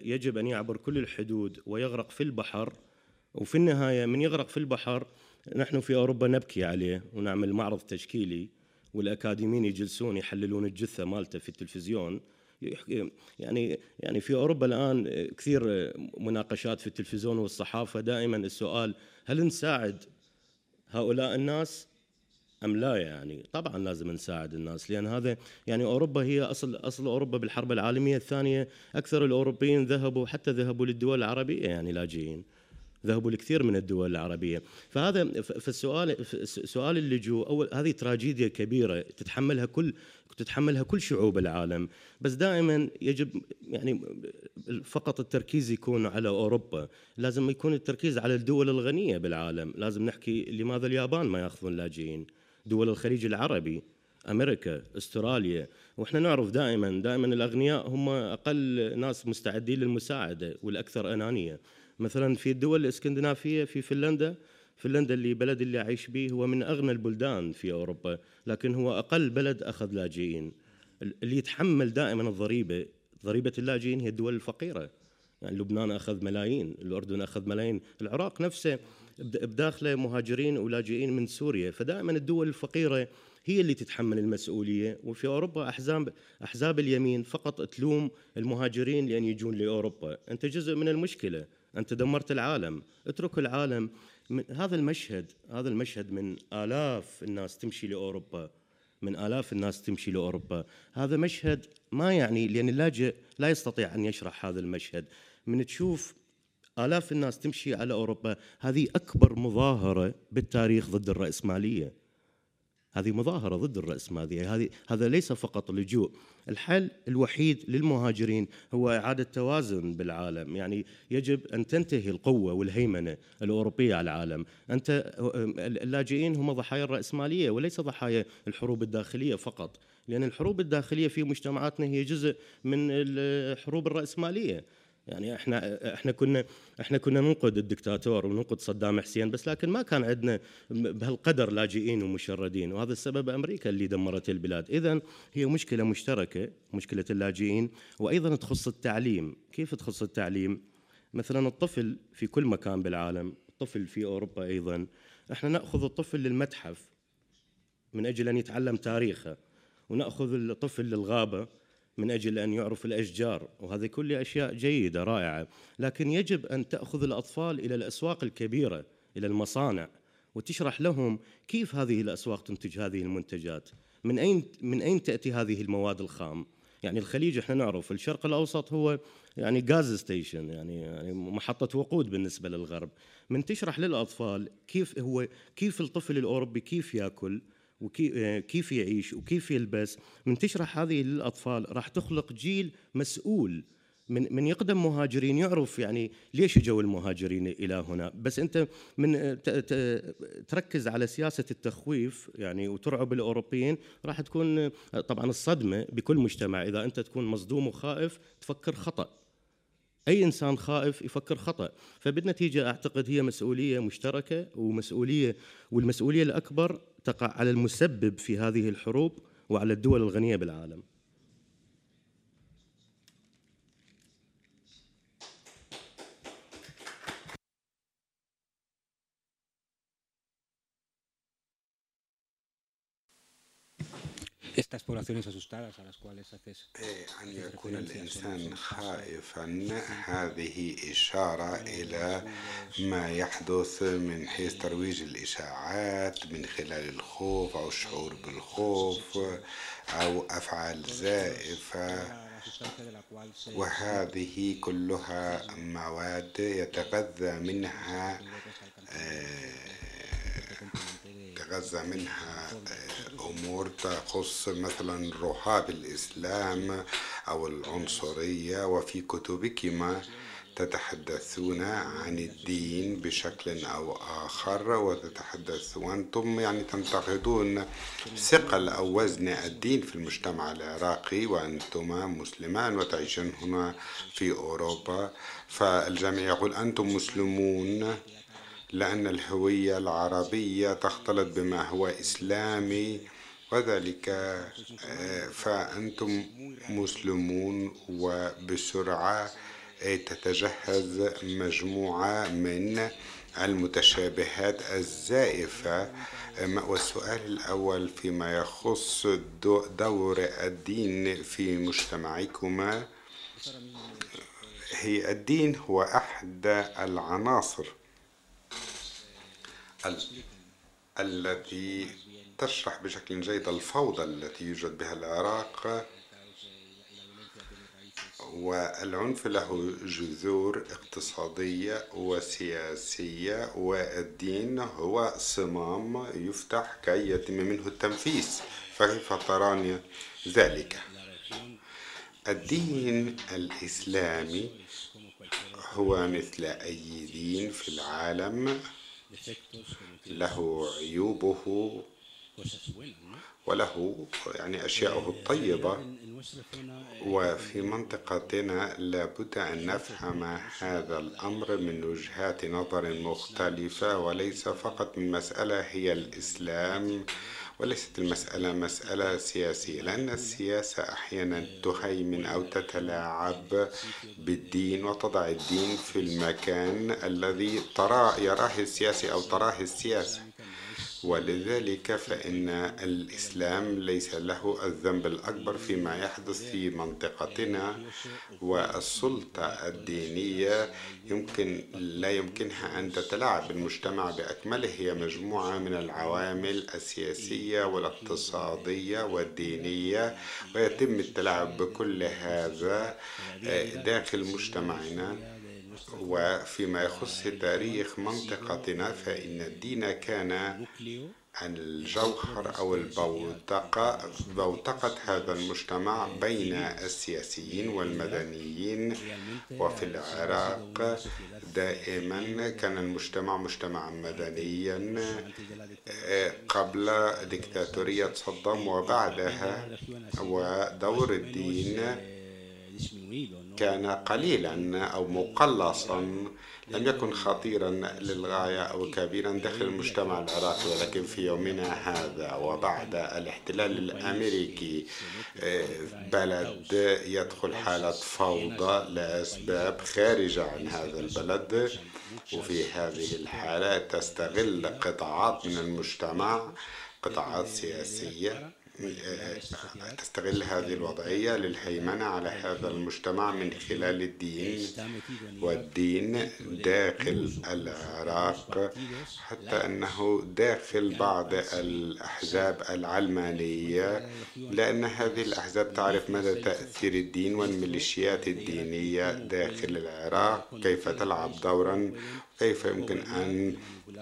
S3: يجب أن يعبر كل الحدود ويغرق في البحر؟ وفي النهاية من يغرق في البحر نحن في أوروبا نبكي عليه ونعمل معرض تشكيلي والأكاديميين يجلسون يحللون الجثة مالته في التلفزيون. يعني يعني في أوروبا الآن كثير مناقشات في التلفزيون والصحافة دائما السؤال هل نساعد هؤلاء الناس أم لا يعني؟ طبعا لازم نساعد الناس لأن هذا يعني أوروبا هي أصل أصل أوروبا بالحرب العالمية الثانية أكثر الأوروبيين ذهبوا حتى ذهبوا للدول العربية يعني لاجئين. ذهبوا لكثير من الدول العربية. فهذا فالسؤال سؤال اللجوء أول هذه تراجيديا كبيرة تتحملها كل تتحملها كل شعوب العالم. بس دائما يجب يعني فقط التركيز يكون على أوروبا. لازم يكون التركيز على الدول الغنية بالعالم. لازم نحكي لماذا اليابان ما يأخذون لاجئين. دول الخليج العربي أمريكا أستراليا. وإحنا نعرف دائما دائما الأغنياء هم أقل ناس مستعدين للمساعدة والأكثر أنانية. مثلا في الدول الإسكندنافية في فنلندا. فنلندا اللي بلد اللي أعيش به هو من أغنى البلدان في أوروبا لكن هو أقل بلد أخذ لاجئين. اللي يتحمل دائما الضريبة ضريبة اللاجئين هي الدول الفقيرة. يعني لبنان أخذ ملايين الأردن أخذ ملايين العراق نفسه بداخله مهاجرين ولاجئين من سوريا. فدائما الدول الفقيرة هي اللي تتحمل المسؤولية. وفي أوروبا أحزاب أحزاب اليمين فقط تلوم المهاجرين لأن يجون لأوروبا. أنت جزء من المشكلة. أنت دمرت العالم. اترك العالم. من هذا المشهد هذا المشهد من آلاف الناس تمشي لأوروبا. من آلاف الناس تمشي لأوروبا. هذا مشهد ما يعني لأن اللاجئ لا يستطيع أن يشرح هذا المشهد. من تشوف آلاف الناس تمشي على أوروبا هذه أكبر مظاهرة بالتاريخ ضد الرأسمالية. هذه مظاهرة ضد الرأسمالية هذه هذا ليس فقط لجوء. الحل الوحيد للمهاجرين هو إعادة توازن بالعالم. يعني يجب أن تنتهي القوة والهيمنة الأوروبية على العالم. أنت اللاجئين هم ضحايا الرأسمالية وليس ضحايا الحروب الداخلية فقط لأن الحروب الداخلية في مجتمعاتنا هي جزء من الحروب الرأسمالية. يعني إحنا إحنا كنا إحنا كنا ننقد الدكتاتور وننقد صدام حسين بس لكن ما كان عندنا بهالقدر لاجئين ومشردين وهذا السبب أمريكا اللي دمرت البلاد. اذا هي مشكلة مشتركة مشكلة اللاجئين وأيضا تخص التعليم. كيف تخص التعليم؟ مثلا الطفل في كل مكان بالعالم الطفل في أوروبا أيضا إحنا نأخذ الطفل للمتحف من أجل أن يتعلم تاريخه ونأخذ الطفل للغابة من أجل أن يعرف الأشجار وهذه كلها أشياء جيدة رائعة. لكن يجب أن تأخذ الأطفال إلى الأسواق الكبيرة إلى المصانع وتشرح لهم كيف هذه الأسواق تنتج هذه المنتجات من أين من أين تأتي هذه المواد الخام. يعني الخليج إحنا نعرف الشرق الأوسط هو يعني غاز ستيشن يعني يعني محطة وقود بالنسبة للغرب. من تشرح للأطفال كيف هو كيف الطفل الأوروبي كيف يأكل وكيف يعيش وكيف يلبس. من تشرح هذه للأطفال راح تخلق جيل مسؤول من من يقدم مهاجرين يعرف يعني ليش اجوا المهاجرين إلى هنا. بس أنت من تركز على سياسة التخويف يعني وترعب الأوروبيين راح تكون طبعا الصدمة بكل مجتمع. إذا أنت تكون مصدوم وخائف تفكر خطأ. أي إنسان خائف يفكر خطأ. فبالنتيجة أعتقد هي مسؤولية مشتركة ومسؤولية والمسؤولية الأكبر تقع على المسبب في هذه الحروب وعلى الدول الغنية بالعالم.
S5: Estas poblaciones asustadas a las cuales haces
S2: أن يكون الإنسان خائفا هذه إشارة إلى ما يحدث من حيث ترويج الإشاعات من خلال الخوف أو الشعور بالخوف أو أفعال زائفة وهذه كلها مواد يتغذى منها يتغذى منها أمور تخص مثلا رهاب الإسلام أو العنصرية وفي كتبكما تتحدثون عن الدين بشكل أو آخر وتتحدث وأنتم يعني تنتقدون ثقل أو وزن الدين في المجتمع العراقي وأنتما مسلمان وتعيشون هنا في أوروبا. فالجميع يقول أنتم مسلمون. لأن الهوية العربية تختلط بما هو إسلامي وذلك فأنتم مسلمون وبسرعة تتجهز مجموعة من المتشابهات الزائفة. والسؤال الأول فيما يخص دور الدين في مجتمعكما هي الدين هو أحد العناصر التي تشرح بشكل جيد الفوضى التي يوجد بها العراق والعنف له جذور اقتصادية وسياسية والدين هو صمام يفتح كي يتم منه التنفيذ فكيف تراني ذلك؟ الدين الإسلامي هو مثل أي دين في العالم. له عيوبه وله يعني أشياءه الطيبة. وفي منطقتنا لابد أن نفهم هذا الأمر من وجهات نظر مختلفة وليس فقط من مسألة هي الإسلام. وليست المسألة مسألة سياسية لأن السياسة أحيانا تهيمن أو تتلاعب بالدين وتضع الدين في المكان الذي ترى يراه السياسي أو تراه السياسة. ولذلك فإن الإسلام ليس له الذنب الأكبر فيما يحدث في منطقتنا والسلطة الدينية يمكن لا يمكنها أن تتلاعب. بالمجتمع بأكمله هي مجموعة من العوامل السياسية والاقتصادية والدينية ويتم التلاعب بكل هذا داخل مجتمعنا. وفيما يخص تاريخ منطقتنا فإن الدين كان الجوهر أو البوتقة بوتقة هذا المجتمع بين السياسيين والمدنيين. وفي العراق دائما كان المجتمع مجتمعا مدنيا قبل ديكتاتورية صدام وبعدها ودور الدين. كان قليلا أو مقلصا لم يكن خطيرا للغاية أو كبيرا داخل المجتمع العراقي ولكن في يومنا هذا وبعد الاحتلال الأمريكي بلد يدخل حالة فوضى لأسباب خارجة عن هذا البلد. وفي هذه الحالة تستغل قطاعات من المجتمع قطاعات سياسية تستغل هذه الوضعية للهيمنة على هذا المجتمع من خلال الدين والدين داخل العراق حتى أنه داخل بعض الأحزاب العلمانية لأن هذه الأحزاب تعرف مدى تأثير الدين والميليشيات الدينية داخل العراق كيف تلعب دورا كيف يمكن أن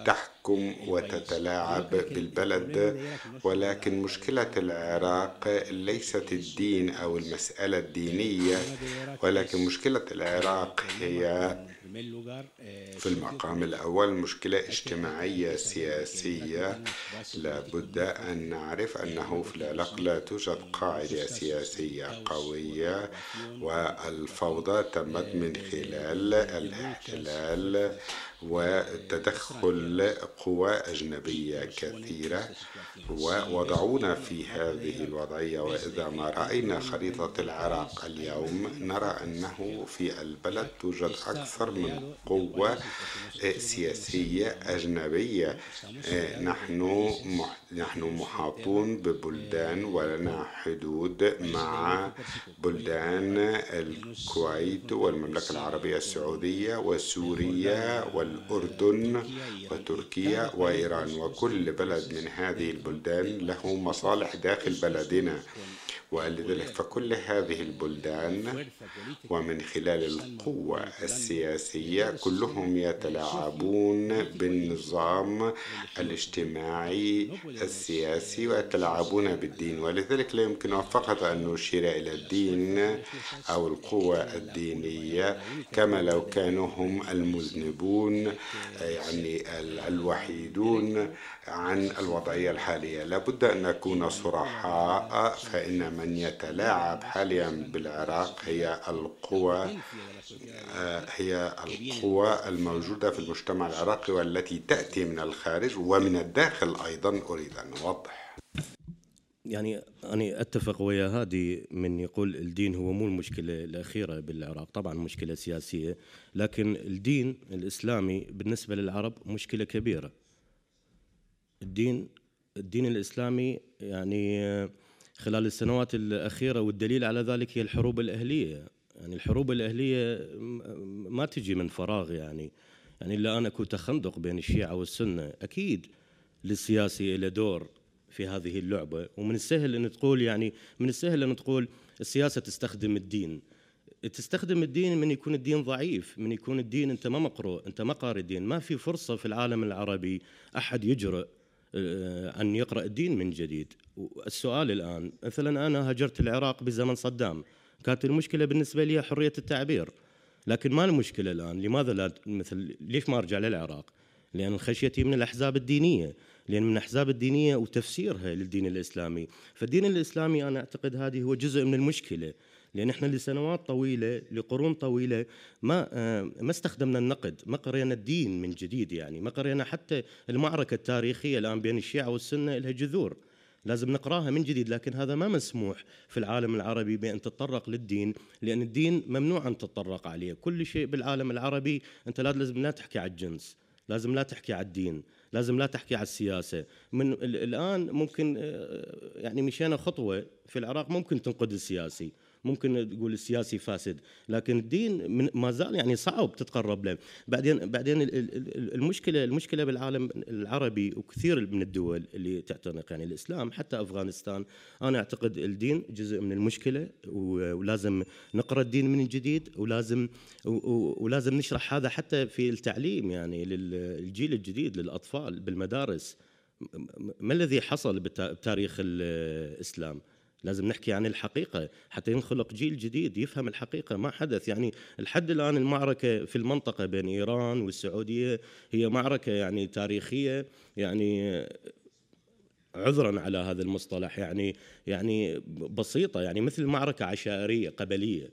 S2: تحكم وتتلاعب بالبلد ولكن مشكلة العراق ليست الدين أو المسألة الدينية ولكن مشكلة العراق هي في المقام الأول مشكلة اجتماعية سياسية. لابد أن نعرف أنه في العراق لا توجد قاعدة سياسية قوية والفوضى تمت من خلال الاحتلال وتدخل قوى أجنبية كثيرة. ووضعونا في هذه الوضعية وإذا ما رأينا خريطة العراق اليوم نرى أنه في البلد توجد أكثر من قوة سياسية أجنبية. نحن نحن محاطون ببلدان ولنا حدود مع بلدان الكويت والمملكة العربية السعودية وسوريا والأردن وتركيا وإيران وكل بلد من هذه البلدان له مصالح داخل بلدنا. ولذلك فكل هذه البلدان ومن خلال القوة السياسية كلهم يتلاعبون بالنظام الاجتماعي السياسي ويتلاعبون بالدين ولذلك لا يمكن فقط أن نشير إلى الدين أو القوة الدينية كما لو كانوا هم المذنبون يعني الوحيدون عن الوضعية الحالية. لابد أن نكون صرحاء فإن من يتلاعب حاليا بالعراق هي القوى هي القوى الموجودة في المجتمع العراقي والتي تأتي من الخارج ومن الداخل أيضا. أريد أن أوضح.
S3: يعني أنا أتفق ويا هادي من يقول الدين هو مو المشكلة الأخيرة بالعراق. طبعا مشكلة سياسية لكن الدين الإسلامي بالنسبة للعرب مشكلة كبيرة. الدين الدين الإسلامي يعني خلال السنوات الأخيرة والدليل على ذلك هي الحروب الأهلية. يعني الحروب الأهلية ما تجي من فراغ يعني. يعني إلا أنا كنت تخندق بين الشيعة والسنة. أكيد للسياسي له دور في هذه اللعبة. ومن السهل أن تقول يعني من السهل أن تقول السياسة تستخدم الدين. تستخدم الدين من يكون الدين ضعيف من يكون الدين أنت ما مقروء أنت ما قاري الدين. ما في فرصة في العالم العربي أحد يجرؤ آه، أن يقرأ الدين من جديد. السؤال الآن مثلا أنا هاجرت العراق بزمن صدام كانت المشكلة بالنسبة لي حرية التعبير. لكن ما المشكلة الآن؟ لماذا لا مثل ليش ما أرجع للعراق؟ لأن خشيتي من الأحزاب الدينية. لأن من الأحزاب الدينية وتفسيرها للدين الإسلامي. فالدين الإسلامي أنا أعتقد هذه هو جزء من المشكلة. لأن إحنا لسنوات طويلة لقرون طويلة ما آه، ما استخدمنا النقد ما قرينا الدين من جديد يعني ما قرينا حتى المعركة التاريخية الآن بين الشيعة والسنة لها جذور. لازم نقراها من جديد لكن هذا ما مسموح في العالم العربي بأن تتطرق للدين لأن الدين ممنوع أن تتطرق عليه. كل شيء بالعالم العربي أنت لازم لا تحكي على الجنس لازم لا تحكي على الدين لازم لا تحكي على السياسة. من الآن ممكن آه، يعني مشينا خطوة في العراق ممكن تنقد السياسي. ممكن تقول السياسي فاسد لكن الدين من ما زال يعني صعب تتقرب له. بعدين بعدين المشكلة المشكلة بالعالم العربي وكثير من الدول اللي تعتنق يعني الإسلام حتى أفغانستان. أنا أعتقد الدين جزء من المشكلة ولازم نقرأ الدين من جديد ولازم ولازم نشرح هذا حتى في التعليم يعني للجيل الجديد للأطفال بالمدارس. ما الذي حصل بتاريخ الإسلام؟ لازم نحكي عن الحقيقة حتى ينخلق جيل جديد يفهم الحقيقة ما حدث. يعني لحد الآن المعركة في المنطقة بين إيران والسعودية هي معركة يعني تاريخية يعني عذرا على هذا المصطلح يعني يعني بسيطة يعني مثل معركة عشائرية قبلية.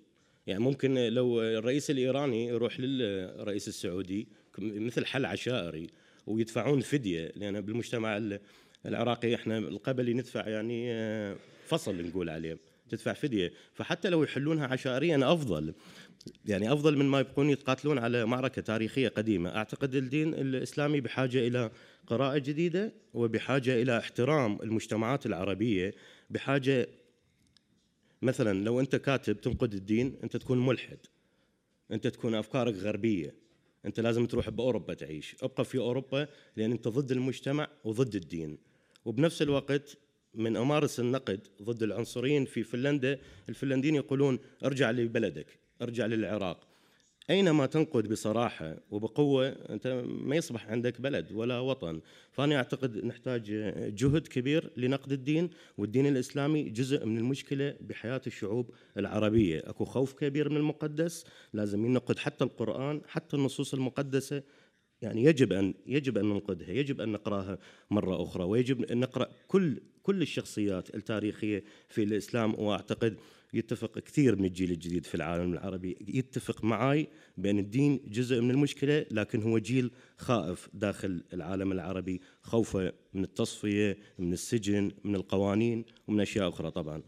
S3: يعني ممكن لو الرئيس الإيراني يروح للرئيس السعودي مثل حل عشائري ويدفعون فدية لأن بالمجتمع العراقي إحنا القبلي ندفع يعني فصل نقول عليه. تدفع فدية. فحتى لو يحلونها عشائريا أفضل. يعني أفضل من ما يبقون يتقاتلون على معركة تاريخية قديمة. أعتقد الدين الإسلامي بحاجة إلى قراءة جديدة وبحاجة إلى احترام المجتمعات العربية. بحاجة مثلا لو أنت كاتب تنقد الدين أنت تكون ملحد. أنت تكون أفكارك غربية. أنت لازم تروح بأوروبا تعيش. ابقى في أوروبا لأن أنت ضد المجتمع وضد الدين. وبنفس الوقت من أمارس النقد ضد العنصريين في فنلندا الفنلنديين يقولون ارجع لبلدك ارجع للعراق. أينما تنقد بصراحة وبقوة أنت ما يصبح عندك بلد ولا وطن. فأنا أعتقد نحتاج جهد كبير لنقد الدين والدين الإسلامي جزء من المشكلة بحياة الشعوب العربية. أكو خوف كبير من المقدس لازم ينقد حتى القرآن حتى النصوص المقدسة. يعني يجب أن يجب أن ننقدها، يجب أن نقرأها مرة أخرى، ويجب أن نقرأ كل كل الشخصيات التاريخية في الإسلام وأعتقد يتفق كثير من الجيل الجديد في العالم العربي. يتفق معي بان الدين جزء من المشكلة لكن هو جيل خائف داخل العالم العربي خوفه من التصفية من السجن من القوانين ومن أشياء أخرى طبعا.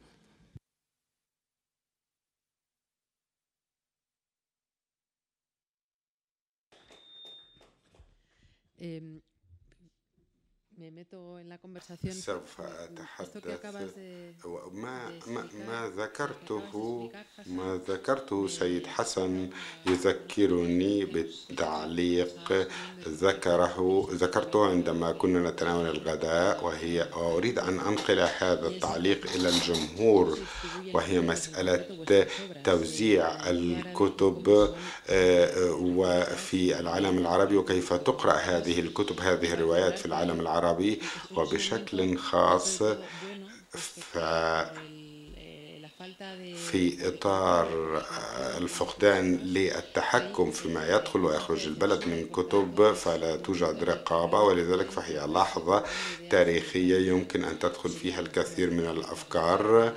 S2: سوف أتحدث ما, ما, ما ذكرته ما ذكرته سيد حسن يذكرني بالتعليق ذكره ذكرته عندما كنا نتناول الغداء وهي أريد أن أنقل هذا التعليق إلى الجمهور. وهي مسألة توزيع الكتب آه، وفي العالم العربي وكيف تقرأ هذه الكتب هذه الروايات في العالم العربي. العربي وبشكل خاص ف في إطار الفقدان للتحكم فيما يدخل ويخرج البلد من كتب فلا توجد رقابة ولذلك فهي لحظة تاريخية يمكن أن تدخل فيها الكثير من الأفكار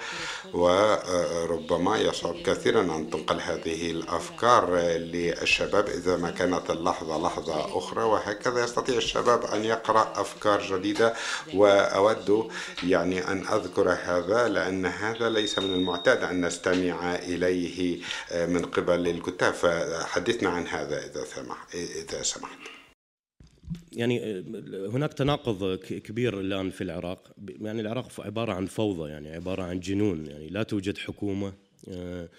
S2: وربما يصعب كثيرا أن تنقل هذه الأفكار للشباب إذا ما كانت اللحظة لحظة أخرى وهكذا يستطيع الشباب أن يقرأ أفكار جديدة وأود يعني أن أذكر هذا لأن هذا ليس من المعتاد. أن نستمع إليه من قبل الكتاب. فحدثنا عن هذا إذا سمح إذا سمحت.
S3: يعني هناك تناقض كبير الآن في العراق. يعني العراق عبارة عن فوضى يعني عبارة عن جنون. يعني لا توجد حكومة آه،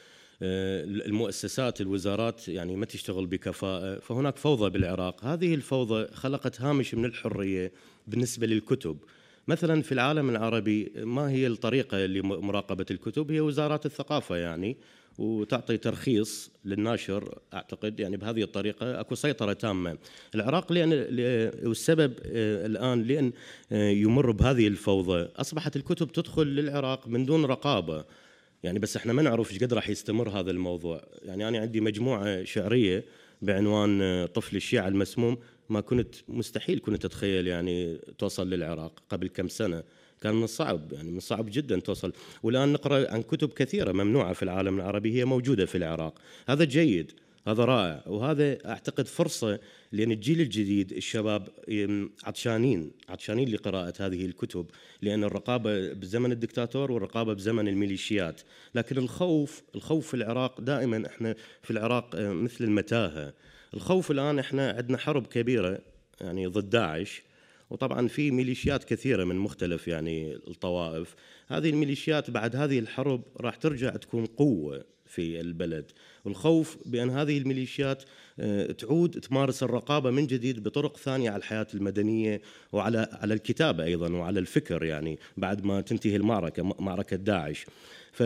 S3: آه، المؤسسات الوزارات يعني ما تشتغل بكفاءة. فهناك فوضى بالعراق. هذه الفوضى خلقت هامش من الحرية بالنسبة للكتب. مثلا في العالم العربي ما هي الطريقة لمراقبه الكتب هي وزارات الثقافة يعني وتعطي ترخيص للناشر أعتقد يعني بهذه الطريقة أكو سيطرة تامة. العراق لأن والسبب آه، الآن لأن آه، يمر بهذه الفوضى أصبحت الكتب تدخل للعراق من دون رقابة. يعني بس إحنا ما نعرف إيش قد راح يستمر هذا الموضوع، يعني أنا عندي مجموعة شعرية بعنوان آه، طفل الشيعة المسموم ما كنت مستحيل كنت اتخيل يعني توصل للعراق قبل كم سنة. كان من الصعب يعني من الصعب جدا توصل. والآن نقرأ عن كتب كثيرة ممنوعة في العالم العربي هي موجودة في العراق. هذا جيد هذا رائع وهذا أعتقد فرصة لأن الجيل الجديد الشباب عطشانين عطشانين لقراءة هذه الكتب لأن الرقابة بزمن الدكتاتور والرقابة بزمن الميليشيات. لكن الخوف الخوف في العراق دائما إحنا في العراق مثل المتاهة. الخوف الآن إحنا عندنا حرب كبيرة يعني ضد داعش وطبعا في ميليشيات كثيرة من مختلف يعني الطوائف. هذه الميليشيات بعد هذه الحرب راح ترجع تكون قوة في البلد. والخوف بأن هذه الميليشيات آه، تعود تمارس الرقابة من جديد بطرق ثانية على الحياة المدنية وعلى على الكتابة أيضا وعلى الفكر يعني بعد ما تنتهي المعركة معركة داعش. ف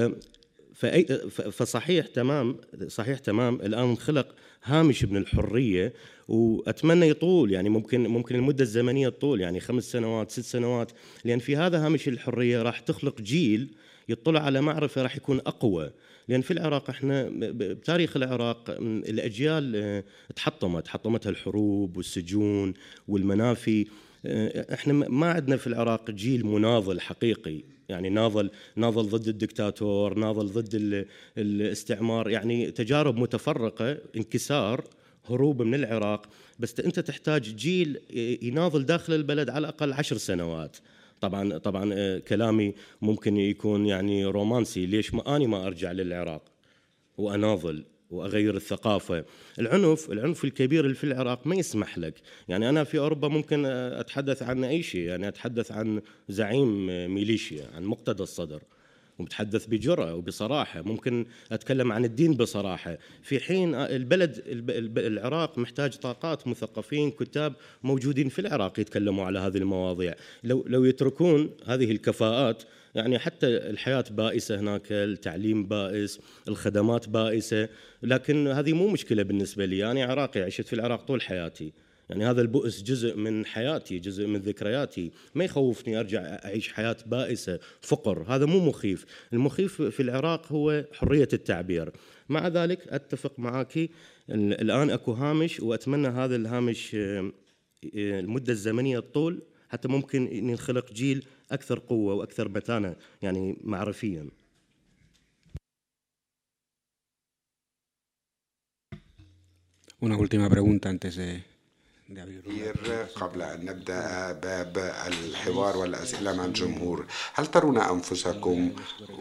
S3: فصحيح تمام صحيح تمام. الآن خلق هامش من الحرية وأتمنى يطول يعني ممكن ممكن المدة الزمنية تطول يعني خمس سنوات ست سنوات. لأن في هذا هامش الحرية راح تخلق جيل يطلع على معرفة راح يكون أقوى. لأن في العراق إحنا بتاريخ العراق الأجيال آه، تحطمت تحطمتها الحروب والسجون والمنافي. آه، إحنا ما عندنا في العراق جيل مناضل حقيقي. يعني ناضل ناضل ضد الدكتاتور ناضل ضد الاستعمار يعني تجارب متفرقة انكسار هروب من العراق. بس أنت تحتاج جيل يناضل داخل البلد على الأقل عشر سنوات. طبعا طبعا آه، كلامي ممكن يكون يعني رومانسي. ليش ما اني ما أرجع للعراق وأناضل؟ وأغير الثقافة. العنف العنف الكبير اللي في العراق ما يسمح لك. يعني أنا في أوروبا ممكن أتحدث عن أي شيء. يعني أتحدث عن زعيم ميليشيا عن مقتدى الصدر. ومتحدث بجرأة وبصراحة. ممكن أتكلم عن الدين بصراحة. في حين البلد العراق محتاج طاقات مثقفين كتاب موجودين في العراق يتكلموا على هذه المواضيع. لو, لو يتركون هذه الكفاءات يعني حتى الحياة بائسة هناك التعليم بائس الخدمات بائسة لكن هذه مو مشكلة بالنسبة لي. أنا عراقي عشت في العراق طول حياتي. يعني هذا البؤس جزء من حياتي جزء من ذكرياتي. ما يخوفني أرجع أعيش حياة بائسة فقر. هذا مو مخيف. المخيف في العراق هو حرية التعبير. مع ذلك أتفق معك الآن أكو هامش وأتمنى هذا الهامش آه، المدة الزمنية الطول حتى ممكن ينخلق جيل أكثر قوة وأكثر متانه يعني معرفيا.
S5: Una última pregunta antes de,
S2: قبل أن نبدأ باب الحوار والأسئلة مع الجمهور هل ترون أنفسكم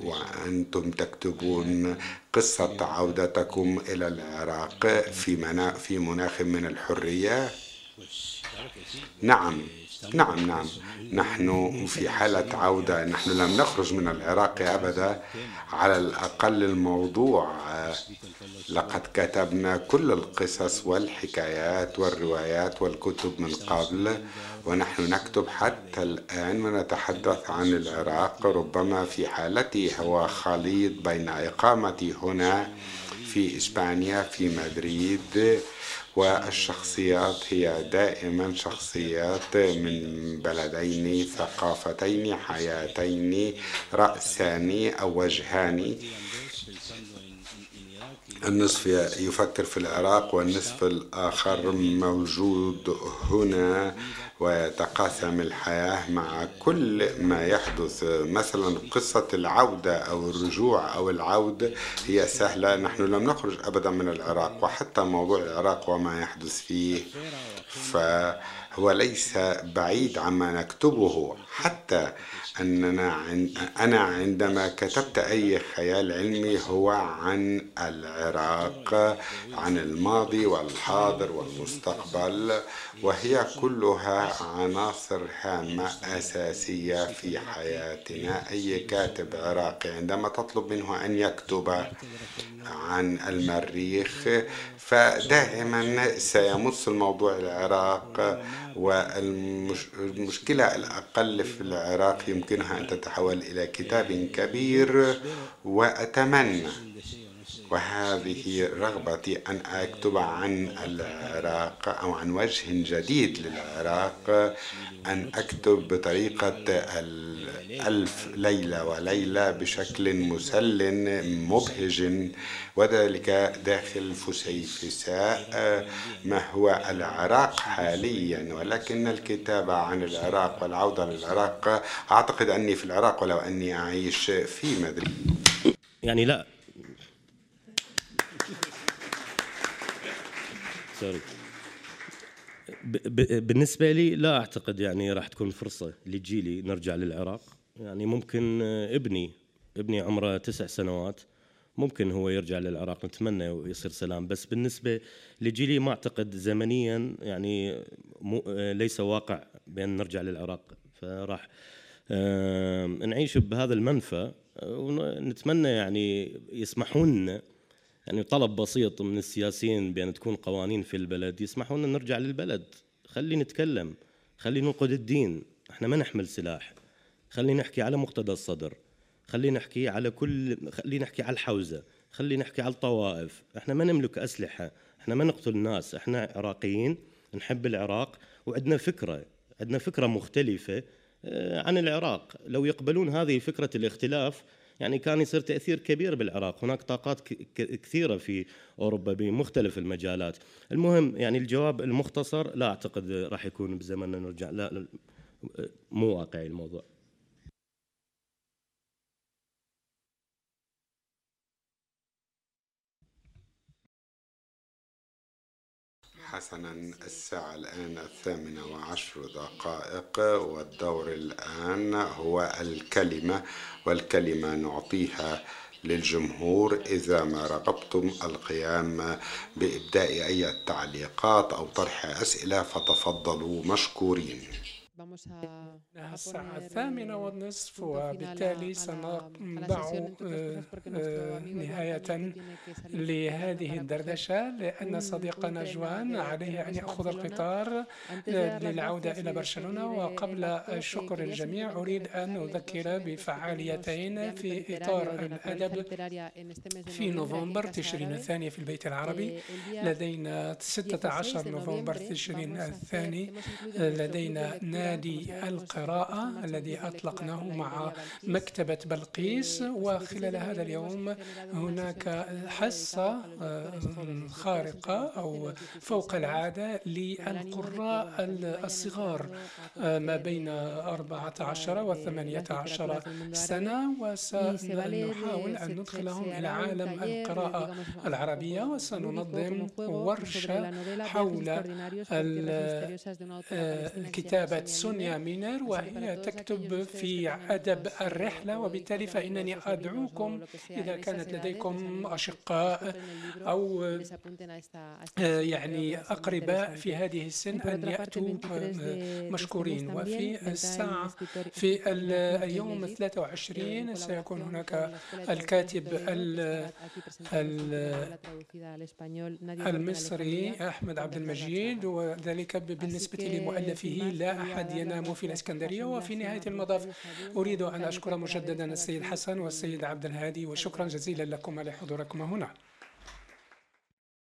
S2: وأنتم تكتبون قصة عودتكم إلى العراق في, في مناخ من الحرية؟ نعم. نعم نعم. نحن في حالة عودة نحن لم نخرج من العراق أبدا. على الأقل الموضوع لقد كتبنا كل القصص والحكايات والروايات والكتب من قبل ونحن نكتب حتى الآن ونتحدث عن العراق. ربما في حالتي هو خليط بين إقامتي هنا في إسبانيا في مدريد والشخصيات هي دائما شخصيات من بلدين ثقافتين حياتين رأسان أو وجهان. النصف يفكر في العراق والنصف الآخر موجود هنا. ويتقاسم الحياة مع كل ما يحدث. مثلا قصة العودة أو الرجوع أو العودة هي سهلة. نحن لم نخرج أبدا من العراق وحتى موضوع العراق وما يحدث فيه. فهو ليس بعيد عما نكتبه. حتى أننا أنا عندما كتبت أي خيال علمي هو عن العراق عن الماضي والحاضر والمستقبل. وهي كلها عناصر هامة أساسية في حياتنا. أي كاتب عراقي عندما تطلب منه أن يكتب عن المريخ فدائما سيمس الموضوع العراق والمشكلة الأقل في العراق يمكنها أن تتحول إلى كتاب كبير. وأتمنى وهذه رغبتي أن أكتب عن العراق أو عن وجه جديد للعراق أن أكتب بطريقة الألف ليلة وليلة بشكل مسل مبهج وذلك داخل فسيفساء ما هو العراق حاليا. ولكن الكتابة عن العراق والعودة للعراق أعتقد أني في العراق ولو أني أعيش في مدريد.
S3: يعني لا سوري بالنسبة لي لا أعتقد يعني راح تكون فرصة لجيلي نرجع للعراق. يعني ممكن ابني ابني عمره تسع سنوات ممكن هو يرجع للعراق نتمنى يصير سلام. بس بالنسبة لجيلي ما أعتقد زمنيا يعني مو ليس واقع بأن نرجع للعراق. فراح نعيش بهذا المنفى ونتمنى يعني يسمحون لنا يعني طلب بسيط من السياسيين بأن تكون قوانين في البلد يسمحون لنا نرجع للبلد. خلي نتكلم خلي ننقد الدين. إحنا ما نحمل سلاح. خلي نحكي على مقتدى الصدر. خلي نحكي على كل خلي نحكي على الحوزة. خلي نحكي على الطوائف. إحنا ما نملك أسلحة. إحنا ما نقتل الناس. إحنا عراقيين. نحب العراق. وعندنا فكرة عندنا فكرة مختلفة آه، عن العراق. لو يقبلون هذه فكرة الاختلاف يعني كان يصير تأثير كبير بالعراق. هناك طاقات كثيرة في أوروبا بمختلف المجالات. المهم يعني الجواب المختصر لا أعتقد راح يكون بزمن نرجع لا مو واقعي الموضوع.
S2: حسنا الساعة الآن الثامنة وعشر دقائق والدور الآن هو الكلمة والكلمة نعطيها للجمهور إذا ما رغبتم القيام بإبداء أي تعليقات أو طرح أسئلة فتفضلوا مشكورين.
S4: الساعة الثامنة والنصف وبالتالي سنضع نهاية لهذه الدردشة لأن صديقنا جوان عليه أن يأخذ القطار للعودة إلى برشلونة وقبل شكر الجميع أريد أن أذكر بفعاليتين في إطار الأدب في نوفمبر تشرين الثاني في البيت العربي لدينا 16 نوفمبر تشرين الثاني لدينا نادي القراءة الذي أطلقناه مع مكتبة بلقيس وخلال هذا اليوم هناك حصة آه، خارقة أو فوق العادة للقراء الصغار آه، ما بين 14 و 18 سنة وسنحاول أن ندخلهم إلى عالم القراءة العربية وسننظم ورشة حول كتابة سونيا مينر وهي تكتب في أدب الرحلة وبالتالي فإنني أدعوكم إذا كانت لديكم أشقاء أو يعني أقرباء في هذه السن أن يأتوا مشكورين وفي الساعة في اليوم 23 سيكون هناك الكاتب المصري أحمد عبد المجيد وذلك بالنسبة لمؤلفه لا أحد ينام في الإسكندرية وفي نهاية المطاف أريد أن أشكر مجددا السيد حسن والسيد عبد الهادي وشكرا جزيلا لكم لحضوركم هنا.